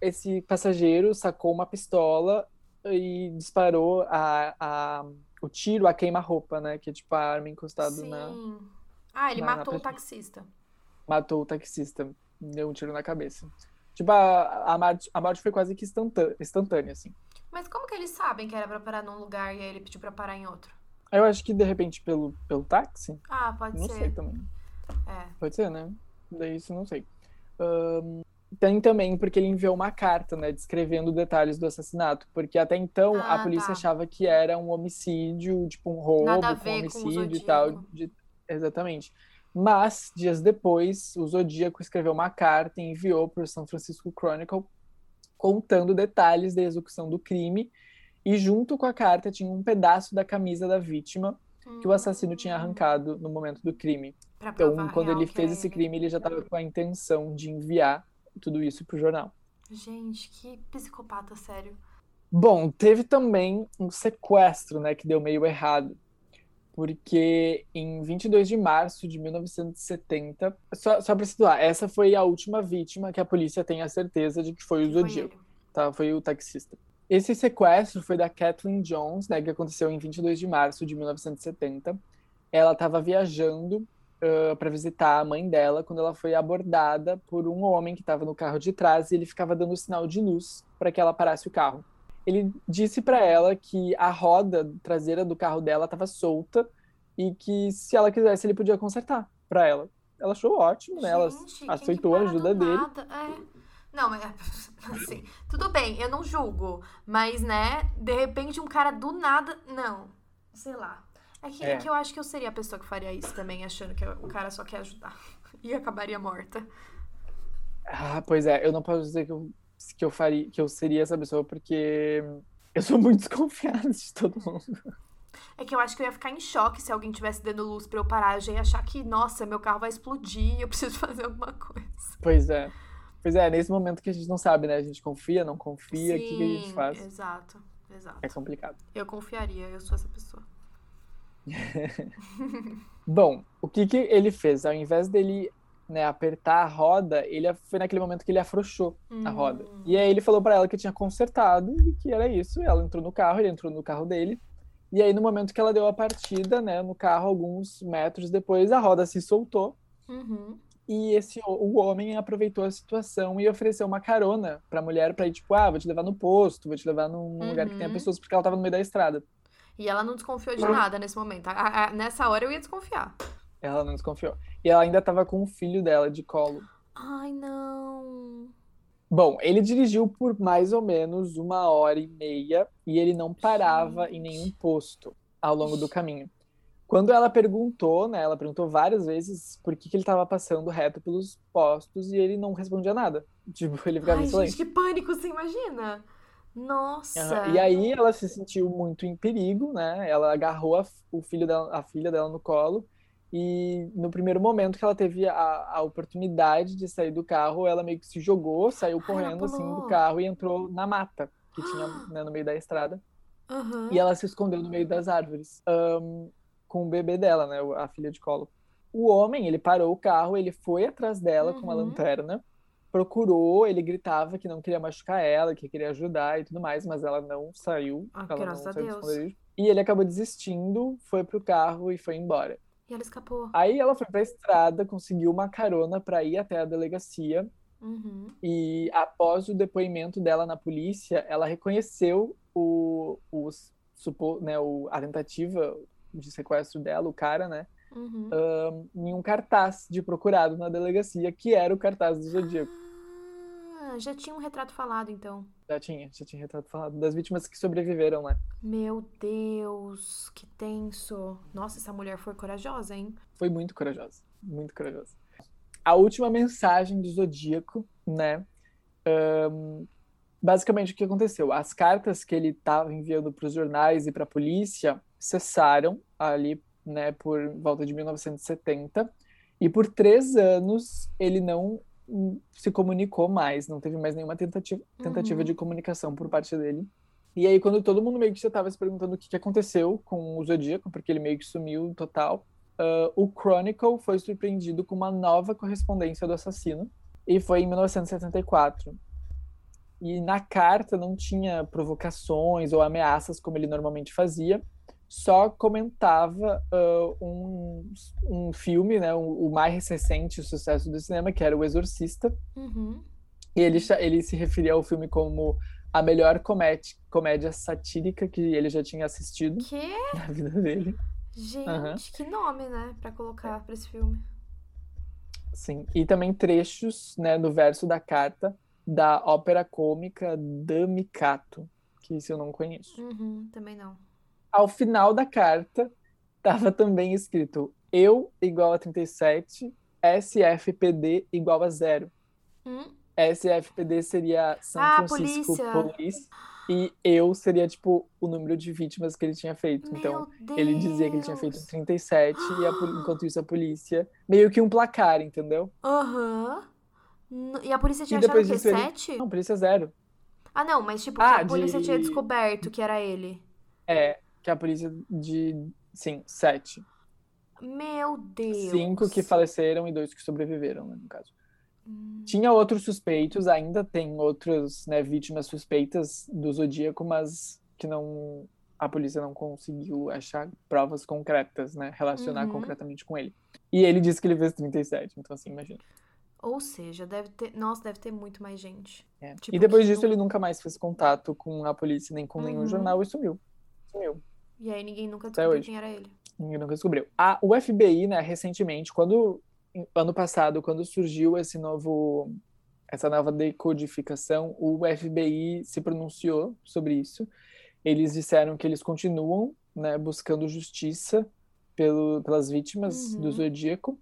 esse passageiro sacou uma pistola e disparou a, a... o tiro a queima-roupa, né? Que é tipo a arma encostada Sim. na. Ah, ele na- na matou o pessoa. taxista. Matou o taxista, deu um tiro na cabeça. Tipo, a, a, morte, a morte foi quase que instantânea, instantânea, assim. Mas como que eles sabem que era pra parar num lugar e aí ele pediu pra parar em outro? Eu acho que de repente pelo, pelo táxi, Ah, pode não ser. sei também. É. Pode ser, né? Daí isso não sei. Ahn, tem também porque ele enviou uma carta, né, descrevendo detalhes do assassinato, porque até então a Ah, polícia tá. achava que era um homicídio, tipo um roubo a o homicídio e tal, de- exatamente. Mas dias depois, o Zodíaco escreveu uma carta e enviou para o San Francisco Chronicle contando detalhes da execução do crime e junto com a carta tinha um pedaço da camisa da vítima que o assassino tinha Hum, arrancado no momento do crime. Pra Então, quando ele fez era esse crime, ele já estava com a intenção de enviar tudo isso pro jornal. Gente, que psicopata, sério. Bom, teve também um sequestro, né, que deu meio errado. Porque em 22 de março de 1970, só, só para situar, essa foi a última vítima que a polícia tem a certeza de que foi o foi Zodíaco, ele. tá? Foi o taxista. Esse sequestro foi da Kathleen Jones, né, que aconteceu em 22 de março de 1970. Ela estava viajando para visitar a mãe dela quando ela foi abordada por um homem que estava no carro de trás e ele ficava dando sinal de luz para que ela parasse o carro. Ele disse para ela que a roda traseira do carro dela estava solta e que se ela quisesse ele podia consertar para ela. Ela achou ótimo, né? Ela aceitou a ajuda dele. É. Não, mas assim, tudo bem, eu não julgo, mas né, de repente um cara do nada, não, sei lá. É que, é É. que eu acho que eu seria a pessoa que faria isso também, achando que o cara só quer ajudar e acabaria morta. Ah, pois é, eu não posso dizer que eu que eu faria, que eu seria essa pessoa, porque eu sou muito desconfiada de todo mundo. É que eu acho que eu ia ficar em choque se alguém tivesse dando luz para eu parar. Eu já ia achar que, nossa, meu carro vai explodir, eu preciso fazer alguma coisa. Pois é. Pois é, nesse momento que a gente não sabe, né? A gente confia, não confia, o que, que a gente faz? Exato, exato. É complicado. Eu confiaria, eu sou essa pessoa. Bom, o que, que ele fez? Ao invés dele né, apertar a roda, ele foi naquele momento que ele afrouxou hum. a roda. Hum. E aí ele falou para ela que tinha consertado e que era isso. Ela entrou no carro, ele entrou no carro dele. E aí, no momento que ela deu a partida, né, no carro, alguns metros depois, a roda se soltou. Uhum. E esse o homem aproveitou a situação e ofereceu uma carona pra mulher pra ir, tipo, ah, vou te levar no posto, vou te levar num uhum. lugar que tenha uhum. pessoas, porque ela tava no meio da estrada. E ela não desconfiou de nada nesse momento. A, a, nessa hora eu ia desconfiar. Ela não desconfiou. E ela ainda tava com o filho dela de colo. Ai, não. Bom, ele dirigiu por mais ou menos uma hora e meia e ele não parava Gente. em nenhum posto ao longo do caminho. Quando ela perguntou, né, ela perguntou várias vezes por que, que ele estava passando reto pelos postos e ele não respondia nada. Tipo, ele ficava Ai, gente, que pânico, você imagina? Nossa! E aí ela se sentiu muito em perigo, né? Ela agarrou a, o filho dela, a filha dela no colo e no primeiro momento que ela teve a, a oportunidade de sair do carro, ela meio que se jogou, saiu correndo assim do carro e entrou na mata que tinha né, no meio da estrada. Uhum. E ela se escondeu no meio das árvores um, com o bebê dela, né, a filha de colo. O homem, ele parou o carro, ele foi atrás dela uhum. com uma uhum. lanterna, procurou, ele gritava que não queria machucar ela, que queria ajudar e tudo mais, mas ela não saiu. Ah, ela graças não a Deus. E ele acabou desistindo, foi pro carro e foi embora. E ela escapou. Aí ela foi pra estrada, conseguiu uma carona para ir até a delegacia. Uhum. E após o depoimento dela na polícia, ela reconheceu o, o, supo, né, o, a tentativa de sequestro dela, o cara, né? Uhum. Um, em um cartaz de procurado na delegacia, que era o cartaz do Zodíaco. Ah, já tinha um retrato falado, então. Já tinha, já tinha retrato falado das vítimas que sobreviveram, né? Meu Deus, que tenso. Nossa, essa mulher foi corajosa, hein? Foi muito corajosa, muito corajosa. A última mensagem do Zodíaco, né? Um, basicamente, o que aconteceu? As cartas que ele estava enviando para os jornais e para a polícia cessaram ali, né, por volta de 1970. E por três anos ele não se comunicou mais, não teve mais nenhuma tentativa, tentativa uhum. de comunicação por parte dele. E aí, quando todo mundo meio que já estava se perguntando o que, que aconteceu com o Zodíaco, porque ele meio que sumiu total, uh, o Chronicle foi surpreendido com uma nova correspondência do assassino, e foi em 1974. E na carta não tinha provocações ou ameaças como ele normalmente fazia, só comentava uh, um, um filme, né, o, o, mais recente sucesso do cinema, que era O Exorcista. Uhum. E ele, ele se referia ao filme como a melhor comédia, comédia satírica que ele já tinha assistido que? na vida dele. Gente, uhum. que nome, né, para colocar para esse filme. Sim, e também trechos, né, do verso da carta da ópera cômica Damicato, que isso eu não conheço. Uhum, também não ao final da carta estava também escrito eu igual a 37, SFPD igual a zero. Hum? SFPD seria São ah, Francisco Police. E eu seria, tipo, o número de vítimas que ele tinha feito. Meu então, Deus. ele dizia que ele tinha feito 37, e a, enquanto isso a polícia. Meio que um placar, entendeu? Aham. Uhum. E a polícia tinha e achado que disso, 7? Ele... Não, polícia zero. Ah, não, mas tipo, ah, a polícia de... tinha descoberto que era ele. É, que a polícia de. Sim, sete. Meu Deus. Cinco que faleceram e dois que sobreviveram, né, no caso. Hum. Tinha outros suspeitos, ainda tem outras né, vítimas suspeitas do Zodíaco, mas que não a polícia não conseguiu achar provas concretas, né? Relacionar uhum. concretamente com ele. E ele disse que ele fez 37, então assim, imagina. Ou seja, deve ter. Nossa, deve ter muito mais gente. É. Tipo, e depois disso, não... ele nunca mais fez contato com a polícia, nem com uhum. nenhum jornal e sumiu. Sumiu. E aí ninguém nunca descobriu quem era ele. Ninguém nunca descobriu. A, o FBI, né, recentemente, quando ano passado, quando surgiu esse novo essa nova decodificação, o FBI se pronunciou sobre isso. Eles disseram que eles continuam, né, buscando justiça pelo, pelas vítimas uhum. do Zodíaco.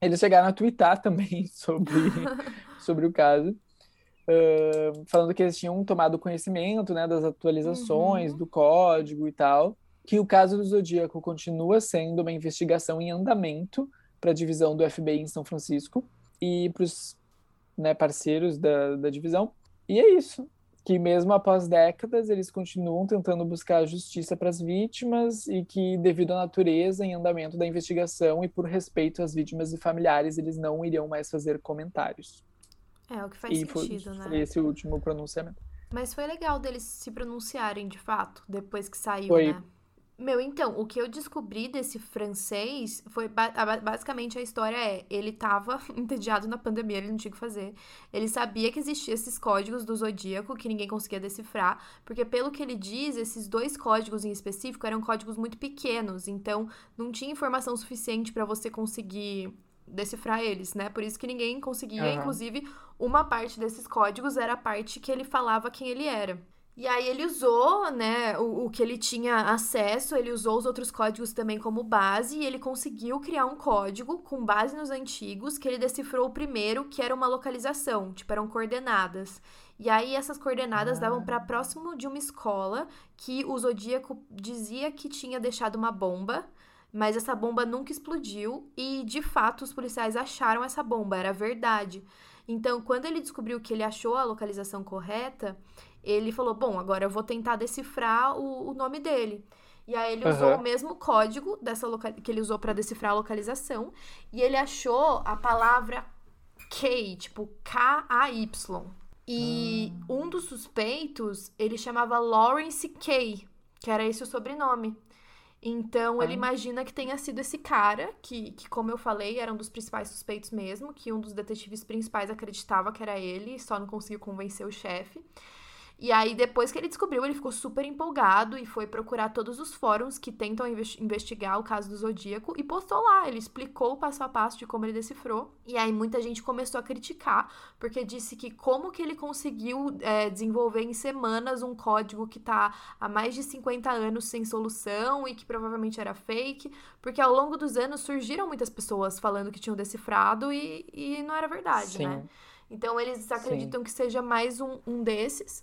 Eles chegaram a twittar também sobre, sobre o caso. uh, falando que eles tinham tomado conhecimento né, das atualizações uhum. do código e tal, que o caso do Zodíaco continua sendo uma investigação em andamento para a divisão do FBI em São Francisco e para os né, parceiros da, da divisão. E é isso. Que mesmo após décadas, eles continuam tentando buscar justiça para as vítimas e que, devido à natureza em andamento da investigação e por respeito às vítimas e familiares, eles não iriam mais fazer comentários. É, o que faz e sentido, foi, né? Foi esse último pronunciamento. Mas foi legal deles se pronunciarem de fato, depois que saiu, foi. né? Meu, então, o que eu descobri desse francês foi basicamente a história é, ele tava entediado na pandemia, ele não tinha o que fazer. Ele sabia que existiam esses códigos do zodíaco que ninguém conseguia decifrar, porque pelo que ele diz, esses dois códigos em específico eram códigos muito pequenos, então não tinha informação suficiente para você conseguir decifrar eles, né? Por isso que ninguém conseguia, uhum. inclusive, uma parte desses códigos era a parte que ele falava quem ele era. E aí ele usou, né, o, o, que ele tinha acesso, ele usou os outros códigos também como base e ele conseguiu criar um código com base nos antigos que ele decifrou o primeiro, que era uma localização, tipo eram coordenadas. E aí essas coordenadas ah. davam para próximo de uma escola que o Zodíaco dizia que tinha deixado uma bomba, mas essa bomba nunca explodiu e de fato os policiais acharam essa bomba, era verdade. Então, quando ele descobriu que ele achou a localização correta, ele falou: Bom, agora eu vou tentar decifrar o, o nome dele. E aí ele usou uhum. o mesmo código dessa loca... que ele usou para decifrar a localização. E ele achou a palavra K, tipo K-A-Y. E hum. um dos suspeitos, ele chamava Lawrence K, que era esse o sobrenome. Então, ele imagina que tenha sido esse cara, que, que, como eu falei, era um dos principais suspeitos mesmo, que um dos detetives principais acreditava que era ele, só não conseguiu convencer o chefe. E aí, depois que ele descobriu, ele ficou super empolgado e foi procurar todos os fóruns que tentam investigar o caso do Zodíaco e postou lá. Ele explicou o passo a passo de como ele decifrou. E aí, muita gente começou a criticar, porque disse que como que ele conseguiu é, desenvolver em semanas um código que tá há mais de 50 anos sem solução e que provavelmente era fake, porque ao longo dos anos surgiram muitas pessoas falando que tinham decifrado e, e não era verdade, Sim. né? Então eles acreditam Sim. que seja mais um, um desses.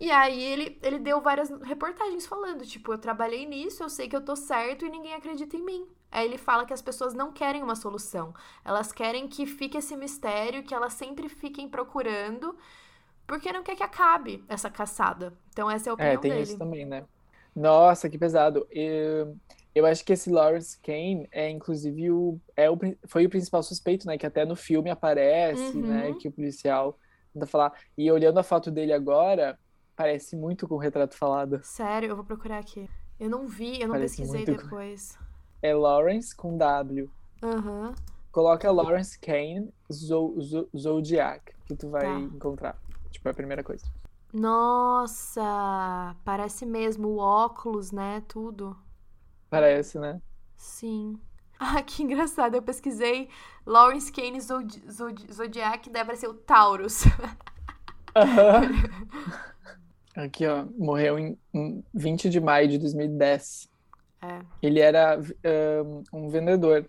E aí ele, ele deu várias reportagens falando, tipo, eu trabalhei nisso, eu sei que eu tô certo e ninguém acredita em mim. Aí ele fala que as pessoas não querem uma solução. Elas querem que fique esse mistério, que elas sempre fiquem procurando, porque não quer que acabe essa caçada. Então essa é a opinião é, tem dele. isso também, né? Nossa, que pesado. Eu, eu acho que esse Lawrence Kane é, inclusive, o, é o, foi o principal suspeito, né? Que até no filme aparece, uhum. né? Que o policial tenta falar. E olhando a foto dele agora, Parece muito com o retrato falado. Sério, eu vou procurar aqui. Eu não vi, eu não Parece pesquisei depois. É Lawrence com W. Aham. Uhum. Coloca Lawrence Kane Zodiac, que tu vai tá. encontrar. Tipo, é a primeira coisa. Nossa! Parece mesmo o óculos, né? Tudo. Parece, né? Sim. Ah, que engraçado. Eu pesquisei Lawrence Kane Zod Zodiac, deve ser o Taurus. Uhum. Aqui, ó, morreu em, 20 de maio de 2010. É. Ele era um, um vendedor.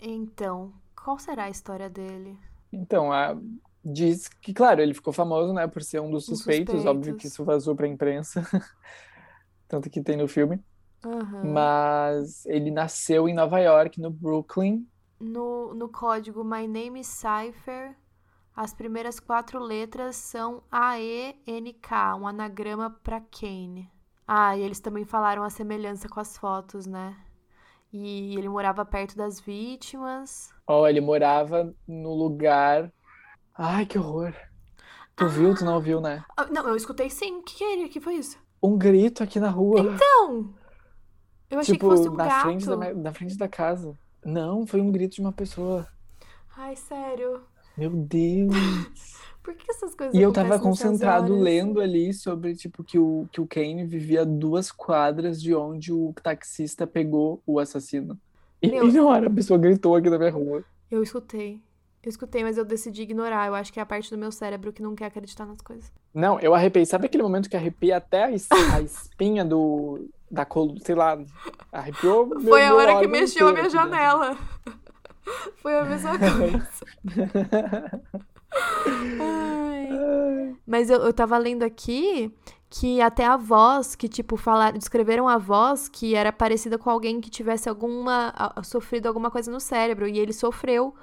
Então, qual será a história dele? Então, a, diz que, claro, ele ficou famoso, né, por ser um dos suspeitos, suspeitos. óbvio que isso vazou pra imprensa, tanto que tem no filme. Uhum. Mas ele nasceu em Nova York, no Brooklyn. No, no código My Name is Cypher, as primeiras quatro letras são A-E-N-K, um anagrama para Kane. Ah, e eles também falaram a semelhança com as fotos, né? E ele morava perto das vítimas. Ó, oh, ele morava no lugar. Ai, que horror. Tu ah. viu? Tu não viu, né? Ah, não, eu escutei sim. O que, que, é? que foi isso? Um grito aqui na rua. Então! Eu achei tipo, que fosse um na gato. Frente da, na frente da casa. Não, foi um grito de uma pessoa. Ai, sério. Meu Deus! Por que essas coisas E eu tava concentrado lendo ali sobre, tipo, que o, que o Kane vivia duas quadras de onde o taxista pegou o assassino. E, Meu... e na hora a pessoa gritou aqui na minha rua. Eu escutei. Eu escutei, mas eu decidi ignorar. Eu acho que é a parte do meu cérebro que não quer acreditar nas coisas. Não, eu arrepiei. Sabe aquele momento que arrepia até a, es a espinha do. da coluna, sei lá. Arrepiou. Foi a hora que mexeu a minha janela. Foi a mesma coisa. Ai. Mas eu, eu tava lendo aqui que até a voz, que, tipo, falaram, descreveram a voz que era parecida com alguém que tivesse alguma. a- sofrido alguma coisa no cérebro. E ele sofreu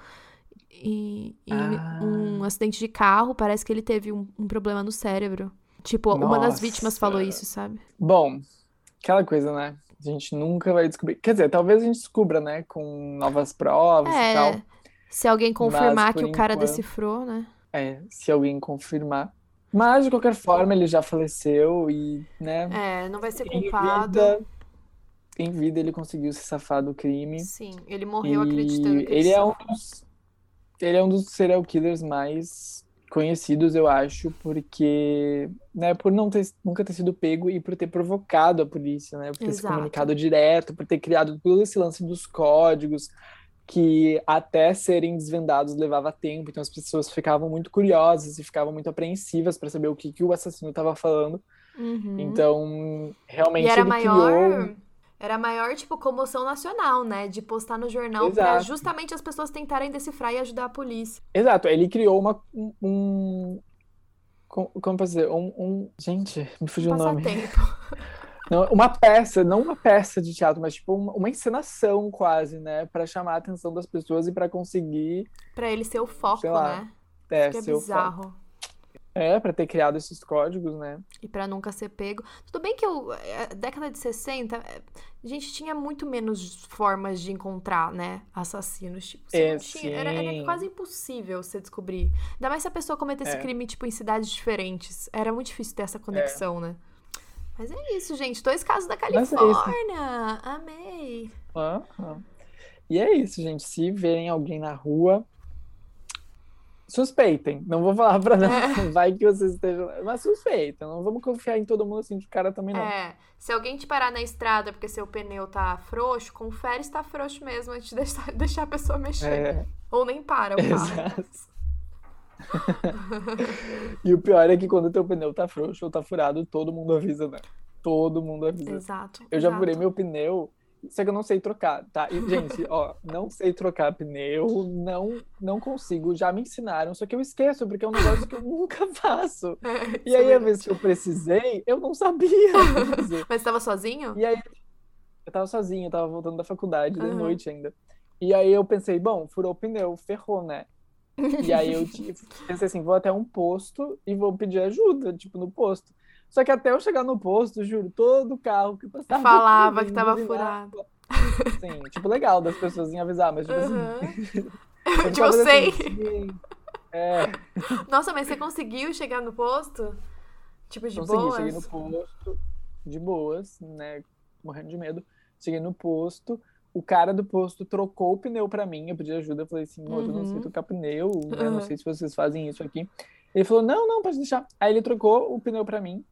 em, em Ah. um acidente de carro. Parece que ele teve um, um problema no cérebro. Tipo, uma das vítimas falou Nossa. isso, sabe? Bom, aquela coisa, né? A gente nunca vai descobrir. Quer dizer, talvez a gente descubra, né? Com novas provas e tal. É. Se alguém confirmar por que o cara enquanto- decifrou, né? É, se alguém confirmar. Mas, de qualquer forma, ele já faleceu e, né? É, não vai ser Em culpado. vida, em vida ele conseguiu se safar do crime. Sim, ele morreu acreditando que ele é um dos, ele é um dos serial killers mais conhecidos, eu acho, porque, né, por não ter, nunca ter sido pego e por ter provocado a polícia, né, por ter se Exato. comunicado direto, por ter criado todo esse lance dos códigos, que até serem desvendados levava tempo, então as pessoas ficavam muito curiosas e ficavam muito apreensivas para saber o que, que o assassino estava falando. Uhum. Então, realmente E era ele maior, criou era maior, tipo, comoção nacional, né? De postar no jornal pra Exato. justamente as pessoas tentarem decifrar e ajudar a polícia. Exato, ele criou uma, um, um- como, como posso dizer, um, um- gente, me fugiu o nome. Passatempo. Não, uma peça, não uma peça de teatro, mas tipo uma, uma encenação quase, né, Pra chamar a atenção das pessoas e pra conseguir, Pra ele ser o foco, lá, né? é, Que é ser o foco. É, para ter criado esses códigos, né? E pra nunca ser pego. Tudo bem que eu, é, década de 60, é, a gente tinha muito menos formas de encontrar, né, assassinos. Tipo, É, tinha, era, era quase impossível você descobrir. Ainda mais se a pessoa cometesse É. crime, tipo, em cidades diferentes. Era muito difícil ter essa conexão, né? Mas é isso, gente. Dois casos da é. Califórnia. Amei. Aham. E é isso, gente. Se verem alguém na rua, suspeitem. Não vou falar pra não. É. Vai que vocês estejam. Mas suspeitem. Não vamos confiar em todo mundo assim de cara também, não. É, se alguém te parar na estrada porque seu pneu tá frouxo, confere se tá frouxo mesmo antes de deixar, deixar a pessoa mexer. É. Ou nem para o carro. Exato. E o pior é que quando o teu pneu tá frouxo ou tá furado, todo mundo avisa, né? Todo mundo avisa. Exato. Eu já exato. furei meu pneu, só que eu não sei trocar, tá? E, gente, ó, não sei trocar pneu, não, não consigo. Já me ensinaram, só que eu esqueço, porque é um negócio que eu nunca faço. É, E isso é aí, a vez que eu precisei, eu não sabia. Mas você tava sozinho? E aí, eu tava sozinho, eu tava voltando da faculdade, de Aham. noite ainda. E aí eu pensei, bom, furou o pneu, ferrou, né? E aí eu tive- pensei assim, vou até um posto e vou pedir ajuda, tipo, no posto. Só que até eu chegar no posto, juro, todo carro que passava Falava que tava furado. Sim, tipo, legal das pessoas em avisar, mas tipo assim, Aham. eu Tipo, eu sei. assim, sim. É, Nossa, mas você conseguiu chegar no posto? Tipo, de consegui, boas? cheguei no posto, de boas, né, morrendo de medo. Cheguei no posto, o cara do posto trocou o pneu pra mim, eu pedi ajuda, eu falei assim, moço, eu não sei Uhum. trocar pneu, né, não Uhum. sei se vocês fazem isso aqui. Ele falou, não, não, pode deixar. Aí ele trocou o pneu pra mim,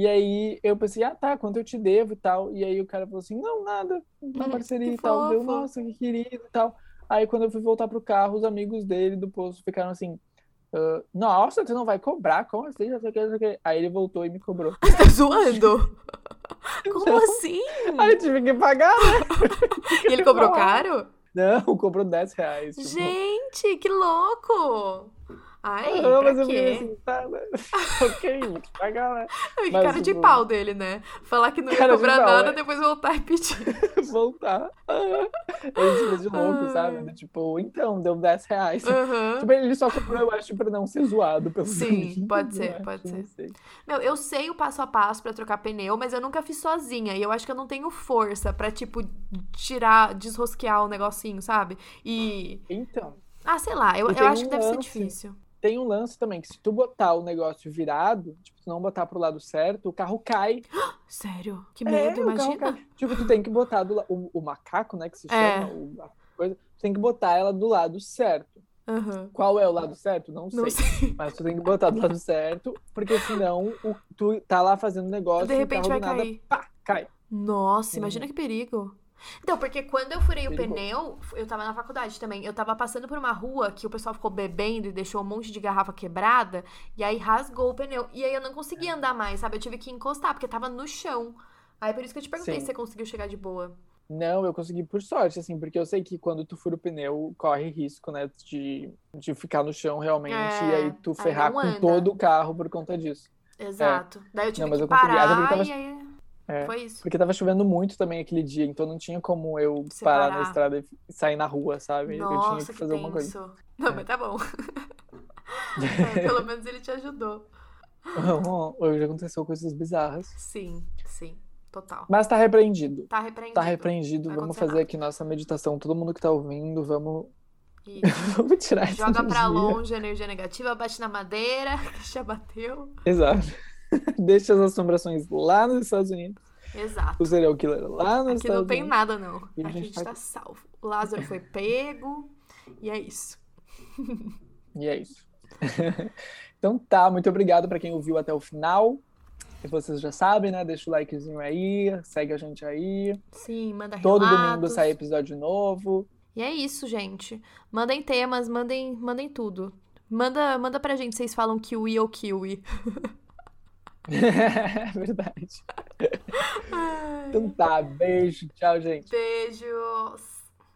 e aí eu pensei, ah, tá, quanto eu te devo e tal. E aí o cara falou assim, não, nada, uma Hum, parceria e tal. Deu, nossa, que querido e tal. Aí quando eu fui voltar pro carro, os amigos dele do posto ficaram assim, "Ah, nossa, você não vai cobrar? Como assim? Não sei o que, não sei o que. Aí ele voltou e me cobrou. Tá zoando? Como Não. assim? Aí eu tive que pagar, né? E ele cobrou caro? Não, cobrou 10 reais. Tipo, Gente, que louco! Ai, ah, mas eu fiquei assim, tá, né? ok, vou te pagar, né? Que mas, cara de tipo, pau dele, né? Falar que não ia cara de cobrar pau, nada, é. depois voltar e pedir. Voltar. Ah, Ele se de louco, Ai. sabe? Tipo, então, deu 10 reais. Aham. Tipo, ele só cobrou, eu acho, pra não ser zoado pelos Sim, amigos, pode ser, eu acho, pode ser. sei. Meu, eu sei o passo a passo pra trocar pneu, mas eu nunca fiz sozinha. E eu acho que eu não tenho força pra, tipo, tirar, desrosquear o negocinho, sabe? E. Então, Ah, sei lá, eu, E eu tem acho que deve ser lance. difícil. Tem um lance também, que se tu botar o negócio virado, tipo, tu não botar pro lado certo, o carro cai. Sério? Que É, medo, carro imagina. Tipo, tu tem que botar do, o, o macaco, né, que se É. chama, o- a coisa, tu tem que botar ela do lado certo. Aham. Qual é o lado certo? Não sei. Não sei. Mas tu tem que botar do lado certo, porque senão o, tu tá lá fazendo negócio De e repente vai nada, cair. pá, cai. Nossa, Uhum. imagina que perigo. Então, porque quando eu furei o pneu, eu tava na faculdade também. Eu tava passando por uma rua que o pessoal ficou bebendo e deixou um monte de garrafa quebrada. E aí rasgou o pneu. E aí eu não conseguia andar mais, sabe? Eu tive que encostar, porque tava no chão. Aí por isso que eu te perguntei Sim. se você conseguiu chegar de boa. Não, eu consegui por sorte, assim, porque eu sei que quando tu fura o pneu, corre risco, né, de, de ficar no chão realmente É, e aí tu aí ferrar não com todo o carro por conta disso. Exato. Daí eu tive Não, que consegui. Parar tava- e aí É. foi isso. Porque tava chovendo muito também aquele dia, então não tinha como eu Separar. parar na estrada e sair na rua, sabe? eu tinha Nossa, que que fazer alguma coisa. Não, É. mas tá bom. É, pelo menos ele te ajudou. Hoje aconteceu coisas bizarras. Sim, sim. Total. Mas tá repreendido. Tá repreendido. Tá repreendido. Vamos fazer nada. aqui nossa meditação. Todo mundo que tá ouvindo, vamos, vamos tirar essa Joga pra energia. longe a energia negativa, bate na madeira, que já bateu. Exato. Deixa as assombrações lá nos Estados Unidos. Exato. O serial killer lá nos Aqui não Estados tem Unidos. nada, não. Aqui a gente tá tá salvo. O Lázaro foi pego. E é isso. E é isso. então tá, muito obrigado pra quem ouviu até o final. E vocês já sabem, né? Deixa o likezinho aí, segue a gente aí. Sim, manda Todo domingo relatos. sai episódio novo. E é isso, gente. Mandem temas, mandem, mandem tudo. Manda, manda pra gente, vocês falam kiwi ou kiwi. É verdade. Então tá, beijo, tchau, gente. Beijos.